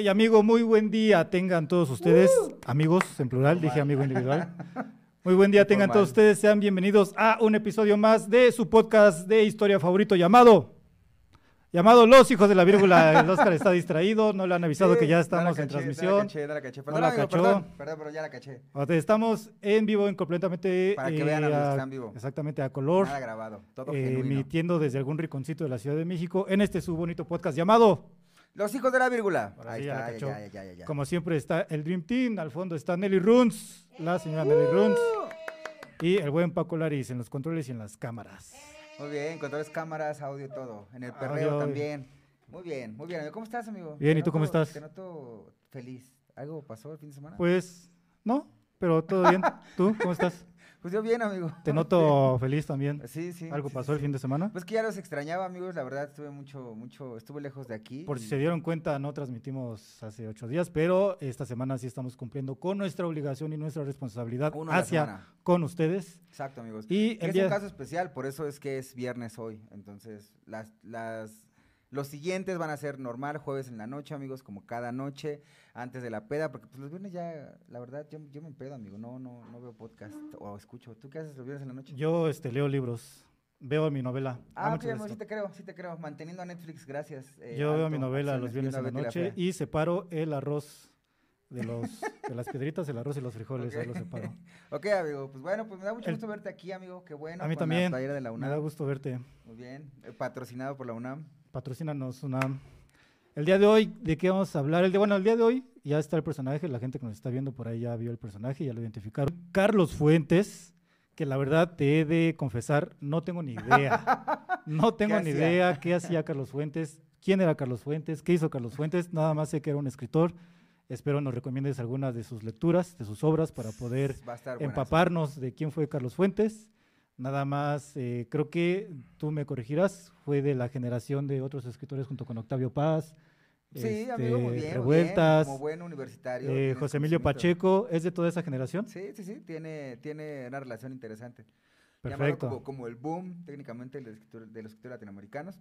Hey, amigo, muy buen día tengan todos ustedes, amigos en plural, dije amigo individual. Muy buen día tengan todos ustedes, sean bienvenidos a un episodio más de su podcast de historia favorito llamado llamado Los Hijos de la Vírgula. El Oscar está distraído, no le han avisado Sí, que ya no estamos en transmisión. No la caché, no la caché. No Perdón, la amigo, cachó. perdón, perdón, pero ya la caché. Estamos en vivo, en completamente. Para que vean, amigos, a- que está en vivo. Exactamente, a color. Nada grabado, todo eh, emitiendo desde algún rinconcito de la Ciudad de México en este su bonito podcast llamado. Los hijos de la vírgula. Ahora Ahí sí, está, ya. Como siempre está el Dream Team, al fondo está Nelly Runs, la señora Nelly Runs, y el buen Paco Laris en los controles y en las cámaras. Muy bien, controles cámaras, audio, todo. En el perreo audio. también. Muy bien, muy bien. ¿Cómo estás, amigo? Bien, ¿y tú cómo estás? Te noto feliz. ¿Algo pasó el fin de semana? Pues, no, pero todo bien. ¿Tú cómo estás? Pues yo bien, amigo. Te noto feliz también. Sí, sí. ¿Algo sí, pasó sí, el fin de semana? Pues que ya los extrañaba, amigos. La verdad, estuve mucho, mucho, estuve lejos de aquí. Por si se dieron cuenta, no transmitimos hace ocho días, pero esta semana sí estamos cumpliendo con nuestra obligación y nuestra responsabilidad Uno hacia con ustedes. Exacto, amigos. Y es día, un caso especial, por eso es que es viernes hoy. Entonces, las, las, los siguientes van a ser normal, jueves en la noche, amigos, como cada noche, antes de la peda, porque pues los viernes ya, la verdad, yo, yo me empedo, amigo, no, no, no veo podcast o escucho. ¿Tú qué haces los viernes en la noche? yo este, leo libros, veo mi novela. ah, ok, esto. sí te creo, sí te creo. Manteniendo a Netflix, gracias. eh, Yo veo mi novela los viernes en la noche y separo el arroz de, los, de las piedritas, el arroz y los frijoles, ahí Ok. los separo. Ok, amigo, pues bueno, pues me da mucho El- gusto verte aquí, amigo, qué bueno. A mí también, La playera de la Me da gusto verte. Muy bien, eh, patrocinado por la UNAM. Patrocínanos una... El día de hoy, ¿de qué vamos a hablar? El de, bueno, el día de hoy ya está el personaje, la gente que nos está viendo por ahí ya vio el personaje, ya lo identificaron. Carlos Fuentes, que la verdad te he de confesar, no tengo ni idea. No tengo ni hacía? idea qué hacía Carlos Fuentes, quién era Carlos Fuentes, qué hizo Carlos Fuentes, nada más sé que era un escritor. Espero nos recomiendes algunas de sus lecturas, de sus obras, para poder empaparnos de quién fue Carlos Fuentes. Nada más, eh, creo que tú me corregirás, fue de la generación de otros escritores junto con Octavio Paz, Sí, amigo, muy este, bien. Revueltas, bien, como buen universitario. eh, José Emilio. Pacheco, ¿es de toda esa generación? Sí, sí, sí, tiene, tiene una relación interesante. Perfecto. Como, como el boom, técnicamente, de los escritores, de los escritores latinoamericanos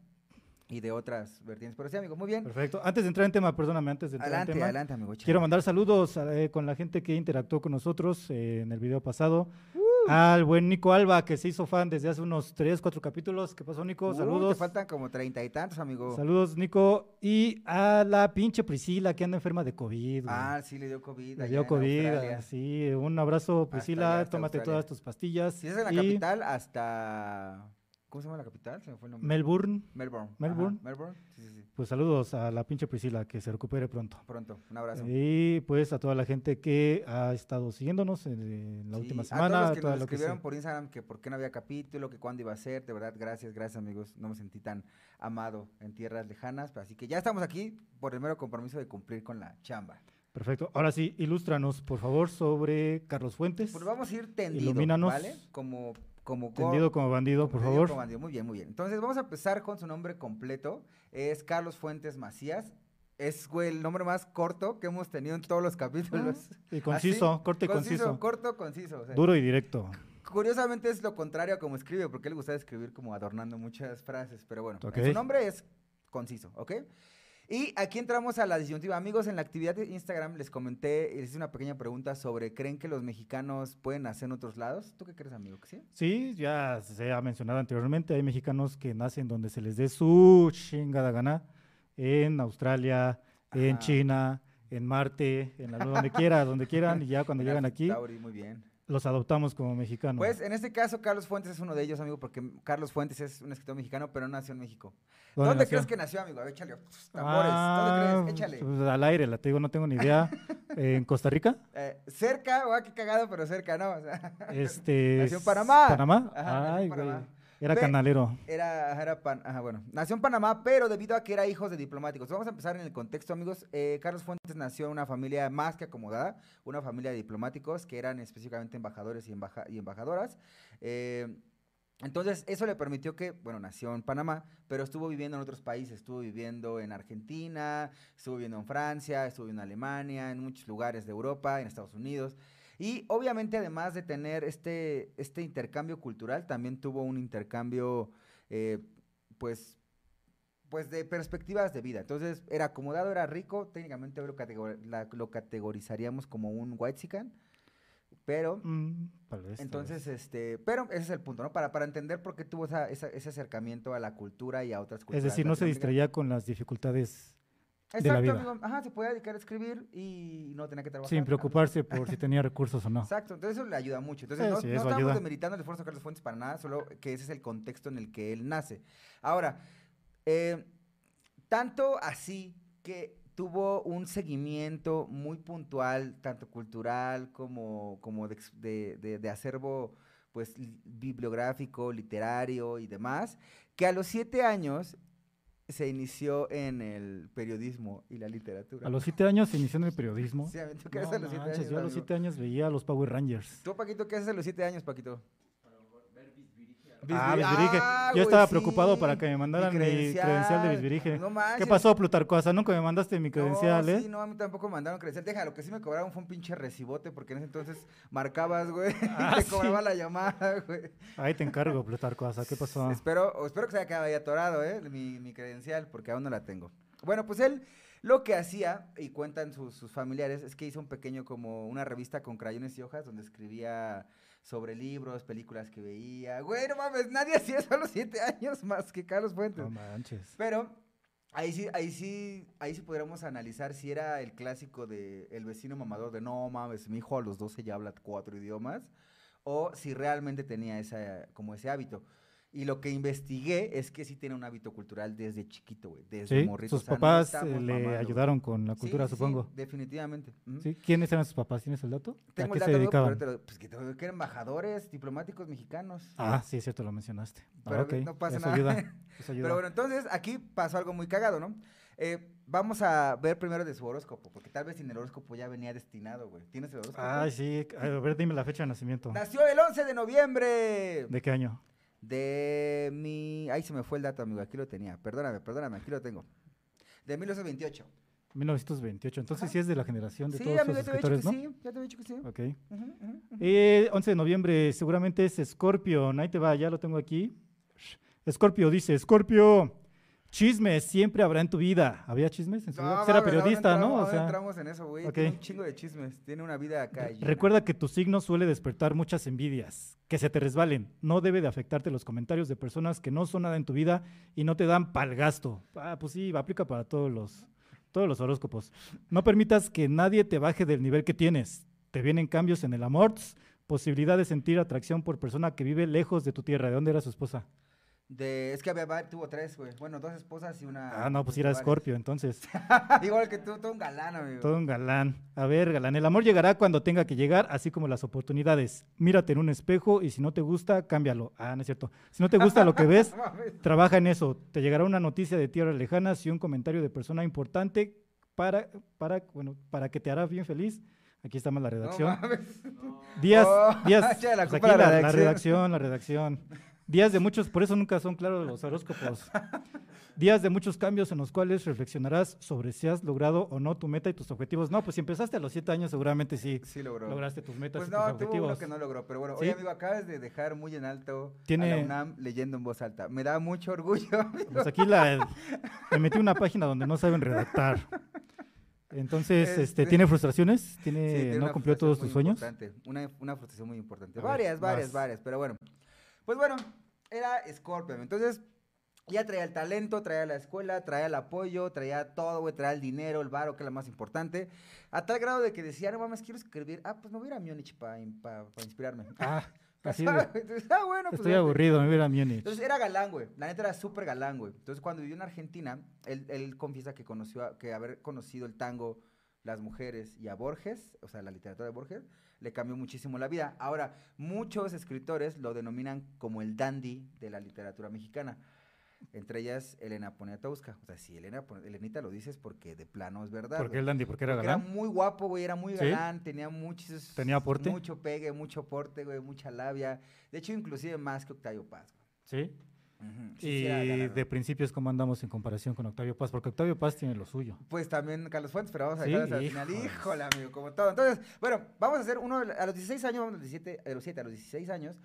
y de otras vertientes. Pero sí, amigo, muy bien. Perfecto. Antes de entrar en tema, perdóname, antes de entrar Adelante, en tema, adelante, amigo. quiero mandar saludos eh, con la gente que interactuó con nosotros eh, en el video pasado. Uh. Al buen Nico Alba, que se hizo fan desde hace unos tres, cuatro capítulos. ¿Qué pasó, Nico? Uh, Saludos. Te faltan como treinta y tantos, amigo. Saludos, Nico. Y a la pinche Priscila, que anda enferma de COVID. güey. Ah, sí, le dio COVID. Le dio COVID. Sí, un abrazo, Priscila. allá, Tómate Australia. todas tus pastillas. Si es en la y capital, hasta. ¿Cómo se llama la capital? Se me fue el nombre. Melbourne. Melbourne. ajá, Melbourne. Melbourne. Sí, sí, sí. Pues saludos a la pinche Priscila, que se recupere pronto. Pronto. Un abrazo. Y pues a toda la gente que ha estado siguiéndonos en, en la última A semana. todos los que nos lo escribieron por Instagram que por qué no había capítulo, que cuándo iba a ser, de verdad, gracias, gracias amigos, no me sentí tan amado en tierras lejanas, así que ya estamos aquí por el mero compromiso de cumplir con la chamba. Perfecto. Ahora sí, ilústranos, por favor, sobre Carlos Fuentes. Pues vamos a ir tendido, Ilumínanos. ¿vale? Como, como go- Tendido como bandido, por favor. como bandido. Muy bien, muy bien. Entonces vamos a empezar con su nombre completo, es Carlos Fuentes Macías, es güey, el nombre más corto que hemos tenido en todos los capítulos. Y conciso, Así, corto y conciso. Corto, conciso. o sea, Duro y directo. Curiosamente es lo contrario a como escribe, porque él le gusta escribir como adornando muchas frases, pero bueno, en Ok. su nombre es conciso, ¿ok? Y aquí entramos a la disyuntiva. Amigos, en la actividad de Instagram les comenté, les hice una pequeña pregunta sobre, ¿creen que los mexicanos pueden nacer en otros lados? ¿Tú qué crees, amigo? ¿Que sí? Sí, ya se ha mencionado anteriormente, hay mexicanos que nacen donde se les dé su chingada gana, en Australia, en. China, en Marte, en la luna, donde quiera, donde quieran, y ya cuando llegan aquí, Tauri, muy bien. Los adoptamos como mexicanos. Pues en este caso, Carlos Fuentes es uno de ellos, amigo, porque Carlos Fuentes es un escritor mexicano, pero no nació en México. ¿Dónde, crees que nació, amigo? A ver, échale. Tambores. Ah, ¿Dónde crees? Échale. pues, al aire, la te digo, no tengo ni idea. ¿En Costa Rica? Eh, cerca, guau, qué cagado, pero cerca, ¿no? O sea, Este, Nació en Panamá. ¿Panamá? Ajá, nació en Ay, güey. Era canalero. Era, era pan, ajá, bueno, nació en Panamá, pero debido a que era hijo de diplomáticos. Vamos a empezar en el contexto, amigos. Eh, Carlos Fuentes nació en una familia más que acomodada, una familia de diplomáticos que eran específicamente embajadores y, embaja- y embajadoras. Eh, entonces, eso le permitió que, bueno, nació en Panamá, pero estuvo viviendo en otros países. Estuvo viviendo en Argentina, estuvo viviendo en Francia, estuvo viviendo en Alemania, en muchos lugares de Europa, en Estados Unidos. Y obviamente, además de tener este, este intercambio cultural, también tuvo un intercambio, eh, pues, pues de perspectivas de vida. Entonces, era acomodado, era rico, técnicamente lo, categor- la- lo categorizaríamos como un white pero Mm, tal vez, tal entonces, vez. este, pero ese es el punto, ¿no? Para, para entender por qué tuvo esa- esa- ese acercamiento a la cultura y a otras culturas. Es decir, no se distraía con las dificultades de la Exacto, vida. Ajá, se podía dedicar a escribir y no tenía que trabajar. sin preocuparse por si tenía recursos o no. Exacto, entonces eso le ayuda mucho. Entonces, Sí, no, sí, no eso estamos ayuda. demeritando el esfuerzo de Carlos Fuentes para nada, solo que ese es el contexto en el que él nace. Ahora, eh, tanto así que tuvo un seguimiento muy puntual, tanto cultural como, como de, de- de- de acervo pues, li- bibliográfico, literario y demás, que a los siete años se inició en el periodismo y la literatura. A los siete años se inició en el periodismo. Sí, amigo, ¿tú qué No haces a los siete manches, años, yo a los amigo? siete años veía a los Power Rangers. ¿Tú, Paquito, qué haces a los siete años, Paquito? Ah, Bisbiri- Bisbirige. Ah, Yo güey, estaba sí. preocupado para que me mandaran mi credencial, de Bisbirige. No ¿Qué pasó, Plutarcoasa? Nunca me mandaste mi credencial, no, ¿eh? Sí, no, a mí tampoco me mandaron credencial. Deja, lo que sí me cobraron fue un pinche recibote, porque en ese entonces marcabas, güey, Ah, te sí. cobraba la llamada, güey. Ahí te encargo, Plutarcoasa. ¿Qué pasó? Espero, espero que se haya quedado ahí atorado, ¿eh? Mi, mi credencial, porque aún no la tengo. Bueno, pues él lo que hacía, y cuentan sus, sus familiares, es que hizo un pequeño como una revista con crayones y hojas donde escribía sobre libros, películas que veía. Güey, no mames, nadie hacía eso a los siete años más que Carlos Fuentes. No manches. Pero ahí sí, ahí sí, ahí sí podríamos analizar si era el clásico de el vecino mamador de no mames, mi hijo a los 12 ya habla cuatro idiomas, o si realmente tenía esa, como ese hábito. Y lo que investigué es que sí tiene un hábito cultural desde chiquito, güey, desde Sí, morrito. o sus sea, no papás eh, le ayudaron con la cultura, sí, sí, supongo. definitivamente. ¿Sí? ¿Quiénes eran sus papás? ¿Tienes el dato? Tengo ¿A el qué se dato, amigo, dedicaban? pero pues que, que eran embajadores diplomáticos mexicanos. Ah, sí, es cierto, lo mencionaste. Ah, Pero no pasa eso nada. ayuda. Eso ayuda. Pero bueno, entonces aquí pasó algo muy cagado, ¿no? Eh, vamos a ver primero de su horóscopo, porque tal vez sin el horóscopo ya venía destinado, güey. ¿Tienes el horóscopo? Ay, sí. A ver, dime la fecha de nacimiento. Nació el 11 de noviembre ¿De qué año? De mi... Ahí se me fue el dato, amigo, aquí lo tenía. Perdóname, perdóname, aquí lo tengo. De 1928. 1928. Entonces sí es de la generación de Sí, todos amigo, escritores, ¿no? sí, ya te había dicho que sí. Ok. Ujú, ujú, ujú. Eh, 11 de noviembre, seguramente es Scorpio. Ahí te va, ya lo tengo aquí. Scorpio dice, Scorpio, chismes siempre habrá en tu vida. ¿Había chismes en su vida? Pues era periodista, ¿no? entramos, O ahora sea, entramos en eso, güey. ok. Tiene un chingo de chismes. Tiene una vida acá. recuerda que tu signo suele despertar muchas envidias, que se te resbalen. No debe de afectarte los comentarios de personas que no son nada en tu vida y no te dan pal gasto. Ah, pues sí, aplica para todos los, todos los horóscopos. No permitas que nadie te baje del nivel que tienes. Te vienen cambios en el amor, posibilidad de sentir atracción por persona que vive lejos de tu tierra. ¿De dónde era su esposa? De, es que había, tuvo tres, güey. Bueno, dos esposas y una. Ah, no, pues era. Scorpio, entonces. Igual que tú, todo un galán, amigo. Todo un galán. A ver, galán, el amor llegará cuando tenga que llegar, así como las oportunidades. Mírate en un espejo y si no te gusta, cámbialo. Ah, no es cierto. Si no te gusta lo que ves, trabaja en eso. Te llegará una noticia de tierras lejanas y un comentario de persona importante para, para, bueno, para que te hará bien feliz. Aquí está más la No redacción. mames. Días, Oh, días. la pues aquí la la, la redacción, la redacción. Días de muchos, por eso nunca son claros los horóscopos. Días de muchos cambios en los cuales reflexionarás sobre si has logrado o no tu meta y tus objetivos. No, pues si empezaste a los siete años, seguramente sí Sí logró. lograste tus metas Pues y no, tus tuvo objetivos. uno que no logró. Pero bueno, ¿Sí? oye, amigo, acabas de dejar muy en alto a Tiene- la UNAM leyendo en voz alta. Me da mucho orgullo, amigo. Pues aquí la, me metí una página donde no saben redactar. Entonces, este, Este- ¿tiene frustraciones? Sí, ¿Tiene, tiene ¿No cumplió todos tus sueños? Una, una frustración muy importante. A varias, varias, varias, pero bueno. Pues bueno, era Scorpio. Entonces, ya traía el talento, traía la escuela, traía el apoyo, traía todo, güey, traía el dinero, el varo, que es lo más importante. A tal grado de que decía, no mames, quiero escribir. Ah, pues me voy a ir a Múnich para inspirarme. Ah, así Entonces, ah, bueno, pues estoy vete. aburrido, me voy a ir a Múnich. Entonces era galán, güey. La neta era súper galán, güey. Entonces cuando vivió en Argentina, él, él confiesa que conoció, a- que haber conocido el tango, las mujeres y a Borges, o sea, la literatura de Borges, le cambió muchísimo la vida. Ahora, muchos escritores lo denominan como el dandy de la literatura mexicana. Entre ellas, Elena Poniatowska. O sea, si Elena, Elenita lo dices porque de plano es verdad. ¿Por qué güey. el dandy? Porque era Porque galán. muy guapo, güey, era muy ¿Sí? galán, tenía muchos... ¿Tenía aporte? Mucho pegue, mucho porte, güey, mucha labia. De hecho, inclusive más que Octavio Paz, güey. Sí. Sí, sí era Y de principios, ¿cómo andamos en comparación con Octavio Paz? Porque Octavio Paz tiene lo suyo. Pues también Carlos Fuentes, pero vamos a Sí, dejar hasta el final. Híjole, amigo, como todo. Entonces, bueno, vamos a hacer uno a los 16 años, vamos a los 17, a los 7, a los 16 años.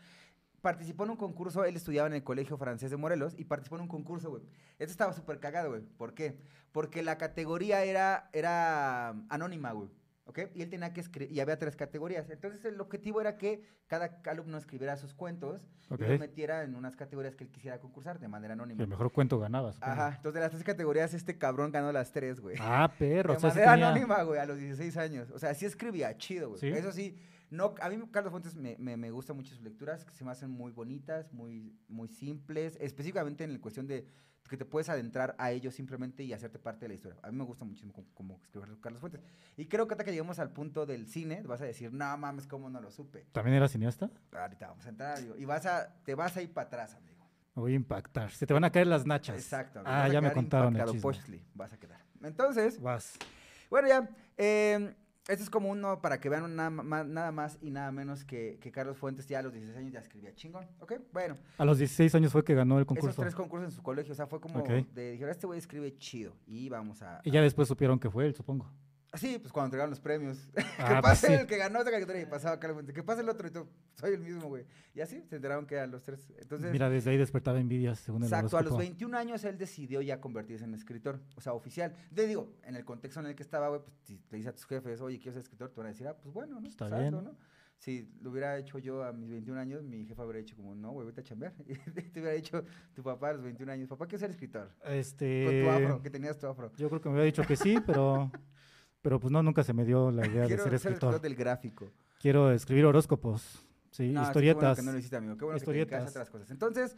participó en un concurso, él estudiaba en el Colegio Francés de Morelos y participó en un concurso, güey. Esto estaba súper cagado, güey. ¿Por qué? Porque la categoría era, era anónima, güey. ¿Ok? Y él tenía que escribir, y había tres categorías. Entonces el objetivo era que cada alumno escribiera sus cuentos y los metiera en unas categorías que él quisiera concursar de manera anónima. El mejor cuento ganaba. supongo. Ajá, entonces de las tres categorías este cabrón ganó las tres, güey. Ah, perro. de o sea, manera tenía- anónima, güey, a los 16 años. O sea, sí escribía chido, güey. ¿Sí? Eso sí, no, a mí Carlos Fuentes me, me, me gustan mucho sus lecturas, que se me hacen muy bonitas, muy, muy simples, específicamente en la cuestión de que te puedes adentrar a ellos simplemente y hacerte parte de la historia. A mí me gusta muchísimo como, como escribe Carlos Fuentes. Y creo que hasta que lleguemos al punto del cine, vas a decir, no mames, ¿cómo no lo supe? ¿También era cineasta? Ahorita vamos a entrar, amigo. Y vas a, te vas a ir para atrás, amigo. Me voy a impactar. Se te van a caer las nachas. Exacto. amigo. Ah, Vas ya me contaron el chisme. Vas a quedar. Entonces, Vas. Bueno, ya. eh, este es como uno para que vean nada, ma- nada más y nada menos que, que Carlos Fuentes ya a los 16 años ya escribía chingón. ¿Ok? Bueno, A los 16 años fue que ganó el esos concurso. tres concursos en su colegio, o sea, fue como Ok. de, dijeron, este güey escribe chido y vamos a... Y ya después supieron que fue él, supongo. Sí, pues cuando entregaron los premios. que Ah, pues pase sí. el que ganó esa caricatura y pasaba Fuentes. Que pase el otro y tú, soy el mismo, güey. Y así se enteraron que eran los tres. Entonces, Mira, desde ahí despertaba envidias, según el Exacto, a los horóscopo. 21 años él decidió ya convertirse en escritor, o sea, oficial. Te digo, en el contexto en el que estaba, güey, pues si le dices a tus jefes, oye, quiero ser escritor, te van a decir, ah, pues bueno, ¿no? Está Pues bien. ¿no? Si lo hubiera hecho yo a mis 21 años, mi jefa hubiera dicho como, no, güey, vete a chambear. Y te hubiera dicho tu papá a los 21 años, papá, quiero ser escritor. Este... Con tu afro, que tenías tu afro. Yo creo que me hubiera dicho que sí, pero... Pero pues no, nunca se me dio la idea de ser escritor. del gráfico. Quiero escribir horóscopos, sí, No, sí, qué bueno historietas. que no lo hiciste, amigo. Qué bueno que te dedicas a historietas. otras cosas. Entonces,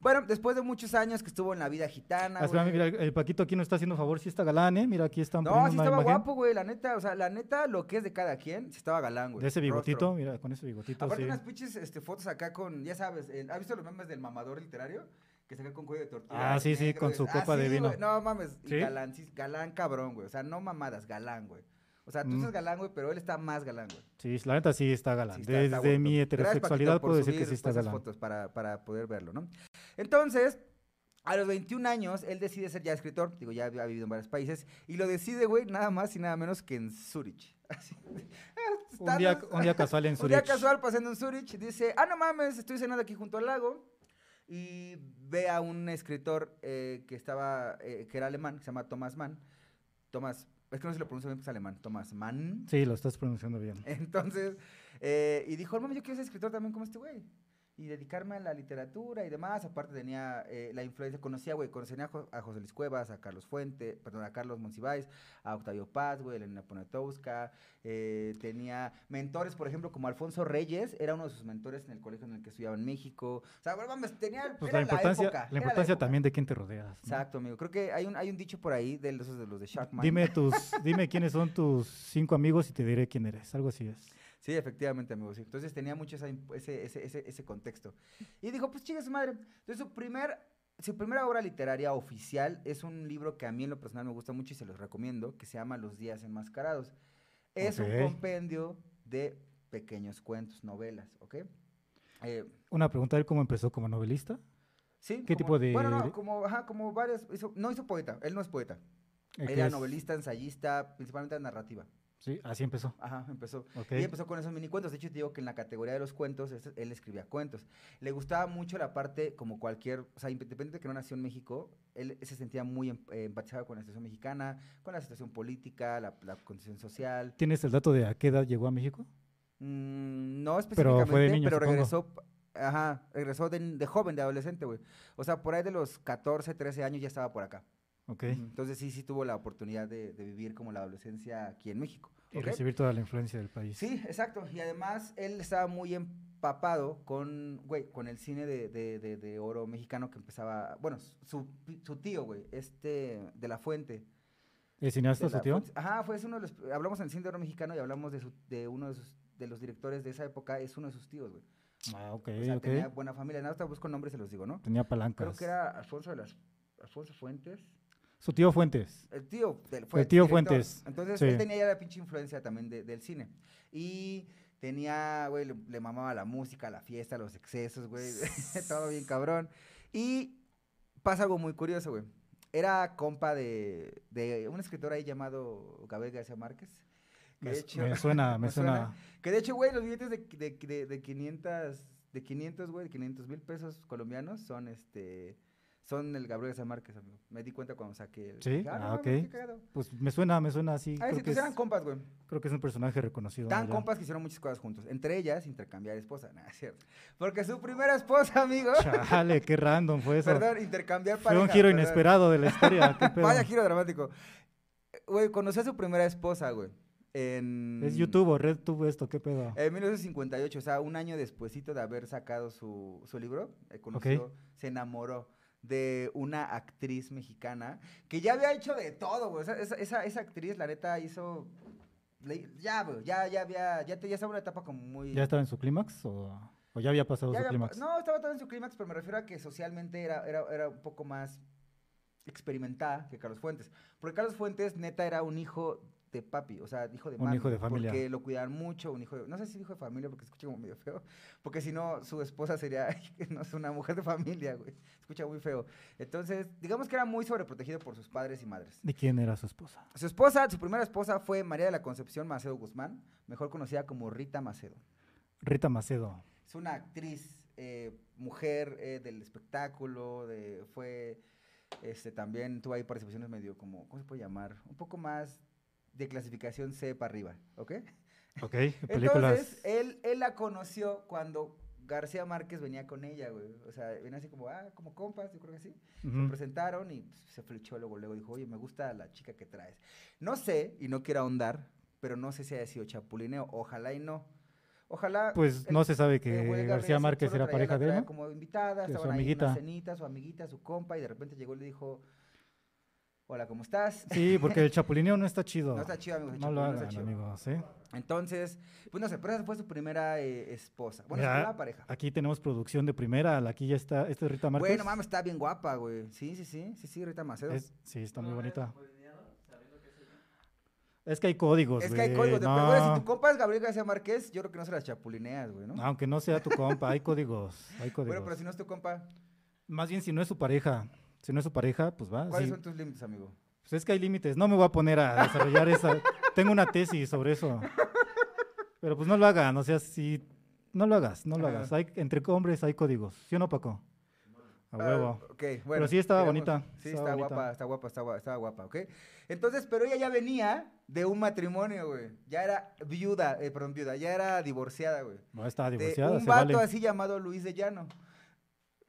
bueno, después de muchos años que estuvo en la vida gitana. Ah, espérame, mira, el Paquito aquí no está haciendo favor, sí está galán, ¿eh? Mira, aquí están No, sí estaba imagen guapo, güey, la neta, o sea, la neta, lo que es de cada quien, sí estaba galán, güey. De ese rostro. bigotito, mira, con ese bigotito, Aparte sí. unas pinches este, fotos acá con, ya sabes, el- ¿has visto los memes del mamador literario? Que se ve con cuello de tortuga. Ah, sí, sí, con su copa de sí, vino. güey, No mames, y galán, sí, galán cabrón, güey. O sea, no mamadas, galán, güey. O sea, tú Mm. estás galán, güey, pero él está más galán, güey. Sí, la neta sí está galán. Está- Desde está mi Gracias, heterosexualidad Paquito, por puedo decir que sí está galán. fotos para, para poder verlo, ¿no? Entonces, a los 21 años, él decide ser ya escritor. Digo, ya había vivido en varios países. Y lo decide, güey, nada más y nada menos que en Zurich. Así. Un día, un día casual en un día Zurich. casual pasando en Zurich, dice, ah, no mames, estoy cenando aquí junto al lago. Y ve a un escritor eh, que estaba, eh, que era alemán, que se llama Thomas Mann. Thomas, es que no se lo pronuncio bien, es alemán, Thomas Mann. Sí, lo estás pronunciando bien. Entonces, eh, y dijo, mames, yo quiero ser escritor también como este güey. Y dedicarme a la literatura y demás. Aparte tenía eh, la influencia, conocía, güey, conocía a, Jo- a José Luis Cuevas, a Carlos Fuente, perdón, a Carlos Monsiváis, a Octavio Paz, güey, Elena Poniatowska. eh, tenía mentores, por ejemplo, como Alfonso Reyes, era uno de sus mentores en el colegio en el que estudiaba en México. O sea, mames, tenía Pues era la importancia, época, la importancia también de quién te rodeas. ¿no? Exacto, amigo. Creo que hay un, hay un dicho por ahí de esos de los de Sharkman. Dime tus, dime quiénes son tus cinco amigos y te diré quién eres. Algo así es. Sí, efectivamente, amigo. sí. Entonces tenía mucho esa ese, ese, ese, ese contexto. Y dijo, pues chinga su madre. Entonces su, primer, su primera obra literaria oficial es un libro que a mí en lo personal me gusta mucho y se los recomiendo, que se llama Los días enmascarados. Es un compendio de pequeños cuentos, novelas, ¿ok? Eh, Una pregunta, ¿él cómo empezó como novelista? ¿sí? ¿Qué como- tipo de- Bueno, no, como, ajá, como varias... hizo- no hizo poeta, él no es poeta. Era es- novelista, ensayista, principalmente narrativa. Sí, así empezó. Ajá, empezó. Ok. Y empezó con esos mini cuentos. De hecho, te digo que en la categoría de los cuentos, este- él escribía cuentos. Le gustaba mucho la parte, como cualquier, o sea, independiente de que no nació en México, él se sentía muy em- eh, empatizado con la situación mexicana, con la situación política, la, la condición social. ¿Tienes el dato de a qué edad llegó a México? Mm, no Pero específicamente, fue de pero, niño, supongo. regresó, ajá, regresó de, de joven, de adolescente, güey. O sea, por ahí de los 14, 13 años ya estaba por acá. Entonces sí, sí tuvo la oportunidad de, de vivir como la adolescencia aquí en México. Y recibir toda la influencia del país. Sí, exacto. Y además él estaba muy empapado con, güey, con el cine de, de, de, de oro mexicano que empezaba, bueno, su, su tío, güey, este, de La Fuente. ¿Es cineasta su tío? Fuente- Ajá, fue es uno de los, hablamos en el cine de oro mexicano y hablamos de, su, de uno de, sus, de los directores de esa época, es uno de sus tíos, güey. Ah, ok, O sea, ok. tenía buena familia. Nada, más busco nombres, se los digo, ¿no? Tenía palancas. Creo que era Alfonso de las, Alfonso Fuentes. Su tío Fuentes. El tío del El tío director. Fuentes, Entonces, sí. él tenía ya la pinche influencia también de- del cine. Y tenía, güey, le, le mamaba la música, la fiesta, los excesos, güey. todo bien cabrón. Y pasa algo muy curioso, güey. Era compa de, de un escritor ahí llamado Gabriel García Márquez. Que Me, de hecho, me suena, me ¿Me suena? suena. que de hecho, güey, los billetes de, de, de, de 500 de 500, güey, de 500 mil pesos colombianos son este son el Gabriel García Márquez, amigo. Me di cuenta cuando saqué el. Sí, ah, no mames, ok. qué cagado". Pues me suena, me suena así. Ah, creo, sí, que pues eran compas, güey. creo que es un personaje reconocido. Tan allá. compas que hicieron muchas cosas juntos. Entre ellas, intercambiar esposa. Nada, es cierto. Porque su primera esposa, amigo. Chale, qué random fue eso. Perdón, intercambiar fue pareja. un giro perdón. inesperado de la historia. qué pedo. Vaya giro dramático. Güey, conocí a su primera esposa, güey. En... Es YouTube o RedTube esto, qué pedo. En 1958, o sea, un año despuesito de haber sacado su, su libro, eh, conoció, se enamoró de una actriz mexicana que ya había hecho de todo, güey. O sea, esa, esa, esa actriz, la neta, hizo... Ya, güey, ya, ya había, ya, te- ya estaba en una etapa como muy... ¿Ya estaba en su clímax o, o ya había pasado Ya su había clímax? No, estaba todavía en su clímax, pero me refiero a que socialmente era, era, era un poco más experimentada que Carlos Fuentes. Porque Carlos Fuentes, neta, era un hijo de papi, o sea, hijo de Un mami, hijo de familia. Porque lo cuidaban mucho, un hijo de, no sé si hijo de familia, porque se escucha como medio feo, porque si no, su esposa sería, no es una mujer de familia, güey, escucha muy feo. Entonces, digamos que era muy sobreprotegido por sus padres y madres. ¿De quién era su esposa? Su esposa, su primera esposa fue María de la Concepción Macedo Guzmán, mejor conocida como Rita Macedo. Rita Macedo. Es una actriz, eh, mujer eh, del espectáculo, de, fue, este, también tuvo ahí participaciones medio como, ¿cómo se puede llamar? Un poco más de clasificación C para arriba, ¿ok? Ok, películas. Entonces, él, él la conoció cuando García Márquez venía con ella, güey. O sea, venía así como, ah, como compas, yo creo que sí. Se presentaron y se flechó luego, luego dijo, oye, me gusta la chica que traes. No sé, y no quiero ahondar, pero no sé si haya sido chapulineo, ojalá y no. Ojalá... Pues el- no se sabe que García Márquez era pareja de él, como invitada, Que su estaban ahí en amiguita. una cenita, su amiguita, su compa, y de repente llegó y le dijo, hola, ¿cómo estás? Sí, porque el chapulineo no está chido. No está chido, amigos, el No lo no hagan, está chido. amigos, ¿eh? Entonces, pues no sé, pero esa fue su primera eh, esposa. Bueno, Mira, su primera pareja. Aquí tenemos producción de primera, aquí ya está, esta es Rita Márquez. Güey, no mames, está bien guapa, güey. Sí, sí, sí, sí, sí, Rita Macedo. Es- sí, está muy bonita. Es que hay códigos, Es que hay códigos de no. pero, güey, si tu compa es Gabriel García Márquez, yo creo que no se las chapulineas, güey, ¿no? Aunque no sea tu compa, hay códigos, hay códigos. Bueno, pero si no es tu compa, Más bien si no es su pareja, si no es su pareja, pues va. ¿cuáles sí. son tus límites, amigo? Pues es que hay límites, no me voy a poner a desarrollar esa. Tengo una tesis sobre eso. Pero pues no lo hagan, o sea, si no lo hagas, no lo hagas. Hay, entre hombres hay códigos, ¿sí o no, Paco? A Ah, huevo. ok, bueno. sí estaba digamos- bonita, Sí, estaba está bonita. guapa, está guapa, está guapa, estaba guapa, ¿ok? Entonces, pero ella ya venía de un matrimonio, güey. Ya era viuda, eh, perdón, viuda, ya era divorciada, güey. No, estaba De divorciada, un se vato vale. así llamado Luis de Llano.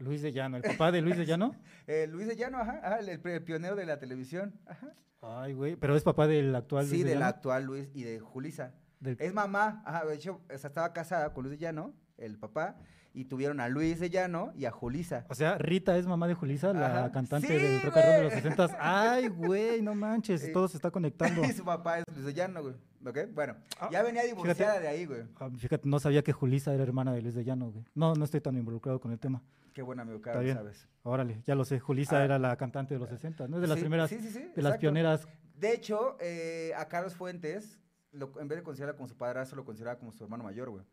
Luis de Llano, el papá de Luis de Llano. Eh, Luis de Llano, ajá, ajá, el, pionero de la televisión. Ajá. Ay, güey, pero es papá del actual Sí, Luis de del Llano. actual Luis y de Julisa. Del- Es mamá, ajá, de hecho, o sea, estaba casada con Luis de Llano, el papá, y tuvieron a Luis de Llano y a Julisa. O sea, Rita es mamá de Julisa, la Ajá. cantante Sí, del rock de los güey. 60 Ay, güey, no manches, Eh, todo se está conectando. Y su papá es Luis de Llano, güey. ¿Ok? Bueno, Ah, ya venía divorciada de ahí, güey. Ah, Fíjate, no sabía que Julisa era hermana de Luis de Llano, güey. No, no estoy tan involucrado con el tema. Qué buen amigo, Está bien. sabes. Órale, ya lo sé. Julisa Ah. era la cantante de los 60, ¿no? Es de las Sí, primeras, sí, sí, sí, de las pioneras. De hecho, eh, a Carlos Fuentes, lo- en vez de considerarlo como su padrastro, lo consideraba como su hermano mayor, güey.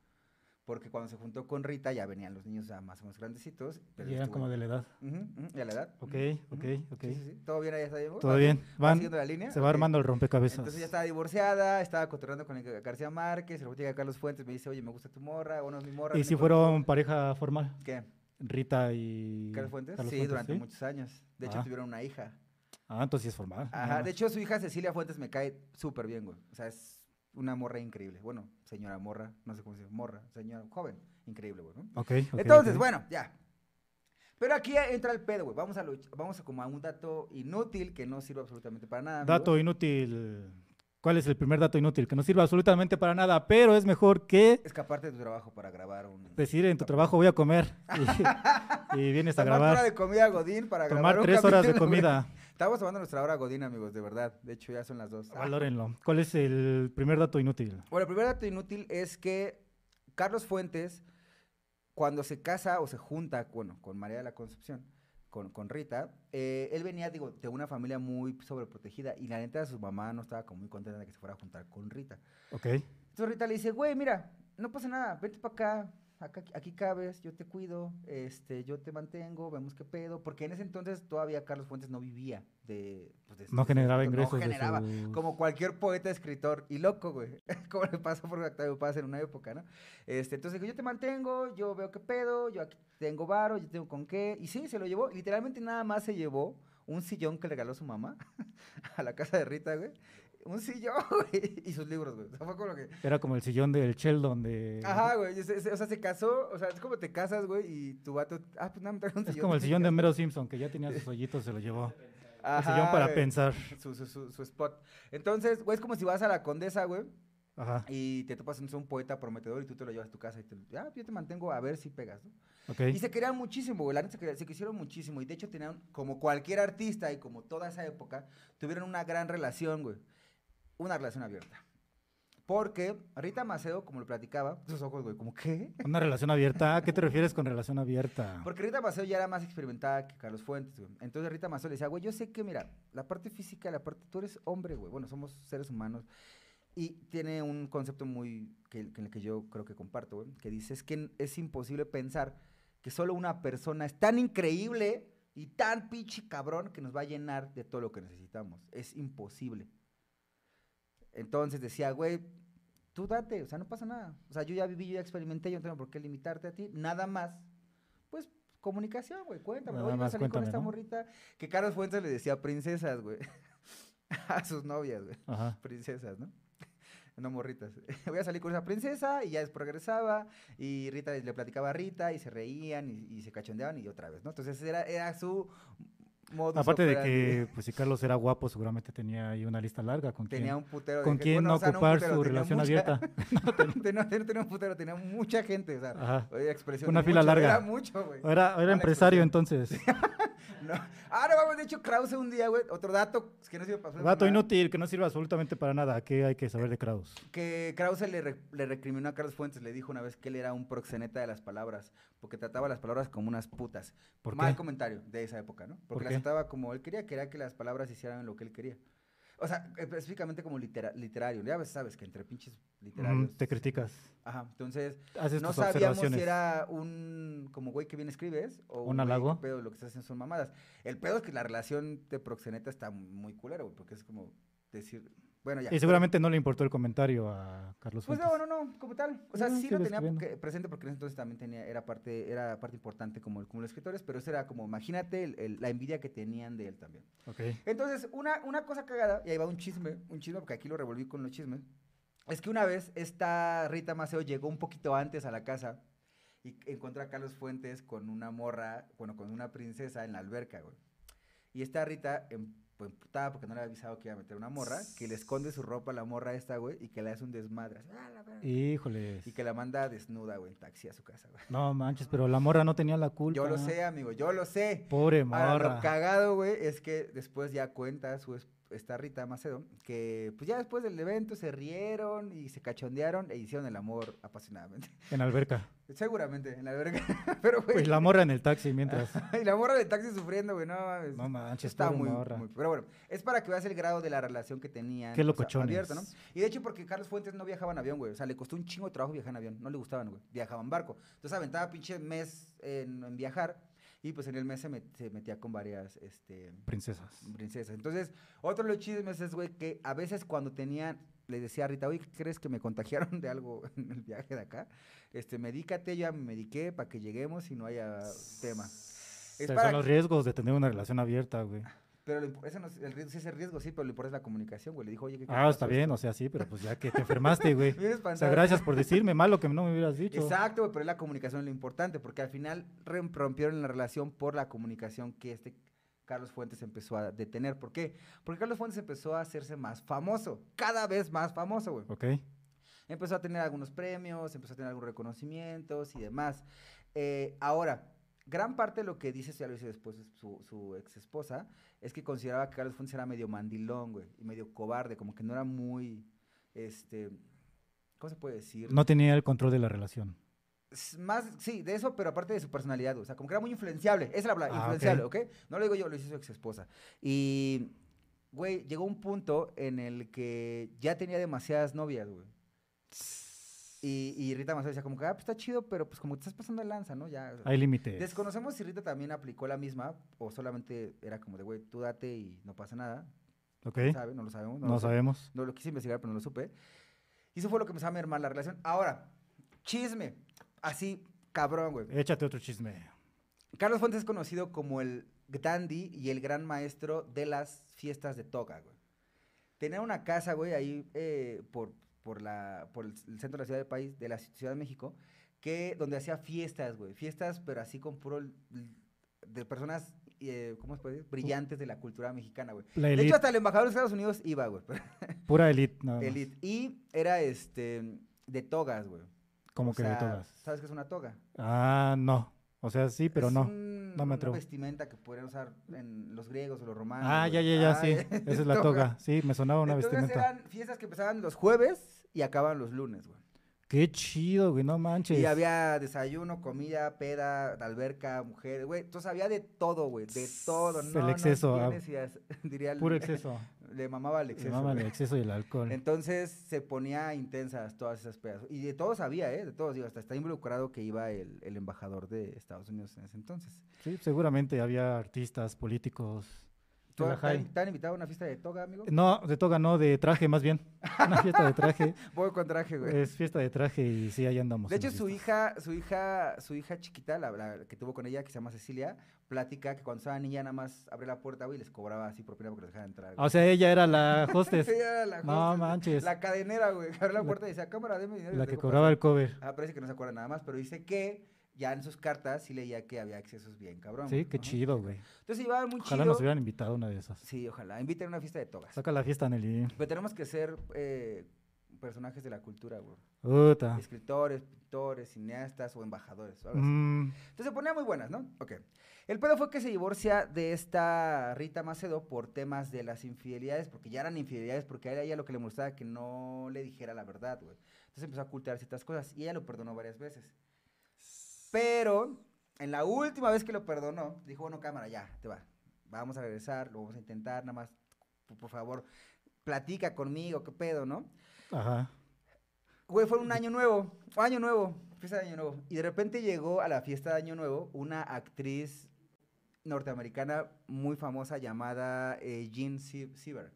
Porque cuando se juntó con Rita, ya venían los niños ya más o menos grandecitos. pero Y eran estuvo- como de la edad. Ujú, y a la edad. Ok, ok, ok. Sí, sí, sí. ¿Todo bien ahí está bien? Todo ¿Va- bien. va Van, siguiendo la línea? se va armando el rompecabezas. Entonces ya estaba divorciada, estaba cotorreando con García Márquez, luego llega Carlos Fuentes, me dice, oye, me gusta tu morra, o no es mi morra. ¿Y si contigo". fueron pareja formal? ¿Qué? Rita y... ¿Carlos Fuentes? Carlos sí, Fuentes, durante ¿sí? muchos años. De hecho, Ah. tuvieron una hija. Ah, entonces sí es formal. Ajá, de hecho su hija Cecilia Fuentes me cae súper bien, güey. O sea, es una morra increíble. Bueno, señora morra, no sé cómo se dice, morra, señora joven, increíble, güey, ¿no? Ok, ok, Entonces, bueno, ya. Pero aquí entra el pedo, güey. Vamos a, lo- vamos a como a un dato inútil que no sirve absolutamente para nada. Dato inútil. ¿Cuál es el primer dato inútil? Que no sirve absolutamente para nada, pero es mejor que Escaparte de tu trabajo para grabar un... decir en tu trabajo voy a comer y, y vienes a Tomar hora grabar, de comida Godín para tomar grabar un tres horas de comida. Estamos tomando nuestra hora Godín, amigos, de verdad. De hecho, ya son las dos. Ah. Valórenlo. ¿Cuál es el primer dato inútil? Bueno, el primer dato inútil es que Carlos Fuentes, cuando se casa o se junta, bueno, con María de la Concepción, con, con Rita, eh, él venía, digo, de una familia muy sobreprotegida y la neta su mamá no estaba como muy contenta de que se fuera a juntar con Rita. Ok. Entonces Rita le dice, güey, mira, no pasa nada, vete para acá, acá- aquí cabes, yo te cuido, este, yo te mantengo, vemos qué pedo, porque en ese entonces todavía Carlos Fuentes no vivía de, pues, de- No de- generaba no ingresos. de generaba, como cualquier poeta, escritor y loco, güey. como le pasó por Octavio Paz en una época, ¿no? Este, entonces dijo, yo te mantengo, yo veo qué pedo, yo aquí tengo varo, yo tengo con qué. Y sí, se lo llevó. Literalmente nada más se llevó un sillón que le regaló su mamá a la casa de Rita, güey. Un sillón, güey. Y sus libros, güey. O sea, fue como que... Era como el sillón del Sheldon de... Ajá, güey. O sea, se casó. O sea, es como te casas, güey, y tu vato... Ah, pues nada, me trae un Es sillón. como el sillón de Homero Simpson, que ya tenía sus hoyitos, se lo llevó. El sillón Ajá, para güey. pensar. Su, su, su, su spot. Entonces, güey, es como si vas a la condesa, güey. Ajá, Y te topas entonces un poeta prometedor y tú te lo llevas a tu casa y te, ah, yo te mantengo a ver si pegas, ¿no? ok. Y se querían muchísimo, güey, la neta se, se quisieron muchísimo y de hecho tenían, como cualquier artista y como toda esa época, tuvieron una gran relación, güey, una relación abierta. Porque Rita Maceo, como lo platicaba, esos ojos, güey, como, ¿qué? Una relación abierta. ¿A qué te refieres con relación abierta? Porque Rita Maceo ya era más experimentada que Carlos Fuentes, güey. Entonces Rita Maceo le decía, güey, yo sé que, mira, la parte física, la parte, tú eres hombre, güey. Bueno, somos seres humanos. Y tiene un concepto muy, que, que en el que yo creo que comparto, güey, que dice, es que es imposible pensar que solo una persona es tan increíble y tan pinche cabrón que nos va a llenar de todo lo que necesitamos. Es imposible. Entonces decía, güey, tú date, o sea, no pasa nada. O sea, yo ya viví, yo ya experimenté, yo no tengo por qué limitarte a ti. Nada más, pues, comunicación, güey, cuéntame. Nada Oye, voy a más salir con esta ¿no? morrita. Que Carlos Fuentes le decía princesas, güey. a sus novias, güey. Ajá. Princesas, ¿no? No morritas. Voy a salir con esa princesa y ya después regresaba y Rita le platicaba a Rita y se reían y, y se cachondeaban y otra vez, ¿no? Entonces era, era su Aparte de que, pues si Carlos era guapo, seguramente tenía ahí una lista larga con Tenía quién, un putero con quién Bueno, no o sea, un ocupar putero, su relación mucha- abierta. tenía, tenía- tenía un putero, tenía mucha gente, o sea, Ajá. expresión Una fila mucho, larga. Era mucho, güey. Era, empresario expresión. entonces. No. Ah, no, vamos, de hecho, Krause un día, güey, otro dato que no sirve para nada, inútil, que no sirve absolutamente para nada. ¿Qué hay que saber de Kraus? Que Krause le, re- le recriminó a Carlos Fuentes, le dijo una vez que él era un proxeneta de las palabras, porque trataba las palabras como unas putas. ¿Por Mal qué? comentario de esa época, ¿no? ¿Por Porque las trataba como él quería, que era que las palabras hicieran lo que él quería. O sea, específicamente como litera- literario. Ya ves, sabes que entre pinches literarios. Mm, te criticas. Ajá, entonces Haces no sabíamos si era un como güey que bien escribes o ¿Un güey, halago? ¿qué pedo? Lo que estás haciendo son mamadas. El pedo es que la relación de proxeneta está muy culera, güey, porque es como decir, bueno, ya. Y seguramente no le importó el comentario a Carlos Pues Fuentes. no, no, no, como tal. O sea, No, sí lo tenía porque- presente porque en ese entonces también tenía, era parte, era parte importante como, el, como los escritores, pero eso era como, imagínate el- el- la envidia que tenían de él también. Ok. Entonces, una, una cosa cagada, y ahí va un chisme, un chisme, porque aquí lo revolví con los chismes, es que una vez esta Rita Maceo llegó un poquito antes a la casa y encontró a Carlos Fuentes con una morra, bueno, con una princesa en la alberca, güey. Y esta Rita, em- pues, emputada porque no le había avisado que iba a meter una morra, que le esconde su ropa a la morra esta, güey, y que le hace un desmadre. así, "Ah, la verga". Híjoles. Y que la manda desnuda, güey, en taxi a su casa, güey. No manches, pero la morra no tenía la culpa. Yo lo sé, amigo, yo lo sé. Pobre Ahora, morra. lo cagado, güey, es que después ya cuenta su es- esta Rita Macedo que pues ya después del evento se rieron y se cachondearon e hicieron el amor apasionadamente. En alberca. Seguramente, en la verga. Pero, güey. Pues la morra en el taxi mientras. y la morra de taxi sufriendo, güey, no mames. No manches, Está muy, muy- Pero bueno, es para que veas el grado de la relación que tenían. Qué o sea, locochones. abierta, ¿no? Y de hecho, porque Carlos Fuentes no viajaba en avión, güey. O sea, le costó un chingo de trabajo viajar en avión. No le gustaban, güey. Viajaba en barco. Entonces aventaba pinche mes en, en viajar. Y pues en el mes se, met- se metía con varias, este Princesas. princesas. Entonces, otro de los chismes es, güey, que a veces cuando tenían, le decía a Rita, oye, ¿qué crees que me contagiaron de algo en el viaje de acá? Este, medícate, ya me mediqué para que lleguemos y no haya tema. Es Esos para son los riesgos de tener una relación abierta, güey. Pero lo ese no es el riesgo, sí es el riesgo, sí, pero lo importante es la comunicación, güey. Le dijo, oye, ¿qué Ah, está bien, o sea, sí, pero pues ya que te enfermaste, güey. O sea, gracias por decirme malo que no me hubieras dicho. Exacto, güey, pero es la comunicación lo importante, porque al final rompieron la relación por la comunicación que este Carlos Fuentes empezó a detener. ¿Por qué? Porque Carlos Fuentes empezó a hacerse más famoso, cada vez más famoso, güey. Ok. Empezó a tener algunos premios, empezó a tener algunos reconocimientos y demás. Eh, ahora, gran parte de lo que dice, ya lo dice después su, su ex esposa, es que consideraba que Carlos Fuentes era medio mandilón, güey, y medio cobarde, como que no era muy, este, ¿cómo se puede decir? No tenía el control de la relación. Más, sí, de eso, pero aparte de su personalidad, o sea, como que era muy influenciable, esa es la palabra, Ah, influenciable, ok. ¿ok? No lo digo yo, lo dice su ex esposa. Y, güey, llegó un punto en el que ya tenía demasiadas novias, güey. Y, y Rita Macedo decía como que, ah, pues está chido, pero pues como te estás pasando de lanza, ¿no? Ya. Hay límites. Desconocemos si Rita también aplicó la misma o solamente era como de, güey, tú date y no pasa nada. Ok. ¿Quién sabe? No lo sabemos. No, lo sabemos. No lo quise investigar, pero no lo supe. Y eso fue lo que empezó a mermar la relación. Ahora, chisme. Así, cabrón, güey. Échate otro chisme. Carlos Fuentes es conocido como el dandy y el gran maestro de las fiestas de toga, güey. Tenía una casa, güey, ahí eh, por, por, la, por el centro de la ciudad del país, de la Ciudad de México, que donde hacía fiestas, güey. Fiestas, pero así con puro de personas, eh, ¿cómo se puede decir? Brillantes de la cultura mexicana, güey. De hecho, hasta el embajador de Estados Unidos iba, güey. Pura elite. nada más. Elite. Y era este de togas, güey. Como O que sea, de todas. ¿Sabes qué es una toga? Ah, no. O sea, sí, pero Es no. un- no me Una atrevo. vestimenta que podrían usar en los griegos o los romanos. Ah, ya, ya, ya, Ah, sí. Esa es la toga. Sí, me sonaba una Entonces vestimenta. eran fiestas que empezaban los jueves y acababan los lunes, güey. Qué chido, güey, no manches. Y había desayuno, comida, peda, alberca, mujeres, güey. Entonces había de todo, güey. De todo. El No, no exceso, ah, tienes diría el- Puro exceso. Le mamaba el exceso. llama el güey. exceso y el alcohol. Entonces se ponía intensas todas esas pedas. Y de todos había, ¿eh? De todos. Digo, hasta está involucrado que iba el, el embajador de Estados Unidos en ese entonces. Sí, seguramente había artistas, políticos. ¿Tú de la te han, invitado a una fiesta de toga, amigo? No, de toga no, de traje más bien. Una fiesta de traje. Voy con traje, güey. Es fiesta de traje y sí, ahí andamos. De hecho, su hija, su hija, su hija chiquita, la, la que tuvo con ella, que se llama Cecilia, platica que cuando estaba niña nada más abría la puerta, güey, y les cobraba así propina porque les dejaban entrar. O sea, ella era la hostess, Ella era la No manches. La cadenera, güey, que abría la puerta y decía, cámara, deme dinero. la que cobraba pasar". el cover. Ah, parece que no se acuerda nada más, pero dice que ya en sus cartas sí leía que había excesos bien, cabrón. Sí, qué Ajá. chido, güey. Entonces iba muy Ojalá chido. nos hubieran invitado a una de esas. Sí, ojalá. Inviten a una fiesta de togas. Saca la fiesta, Nelly. Pero tenemos que ser eh, personajes de la cultura, güey. Puta. Escritores, pintores, cineastas o embajadores. o algo así. Mm, Entonces se ponía muy buenas, ¿no? Ok. El pedo fue que se divorcia de esta Rita Macedo por temas de las infidelidades, porque ya eran infidelidades, porque a ella lo que le molestaba que no le dijera la verdad, güey. Entonces empezó a ocultar ciertas cosas y ella lo perdonó varias veces. Pero en la última vez que lo perdonó, dijo, bueno, cámara, ya, te va. Vamos a regresar, lo vamos a intentar, nada más, por favor, platica conmigo, qué pedo, ¿no? Ajá. Güey, fue un año nuevo, año nuevo, fiesta de año nuevo. Y de repente llegó a la fiesta de año nuevo una actriz norteamericana muy famosa llamada eh, Jean Sie- Seberg,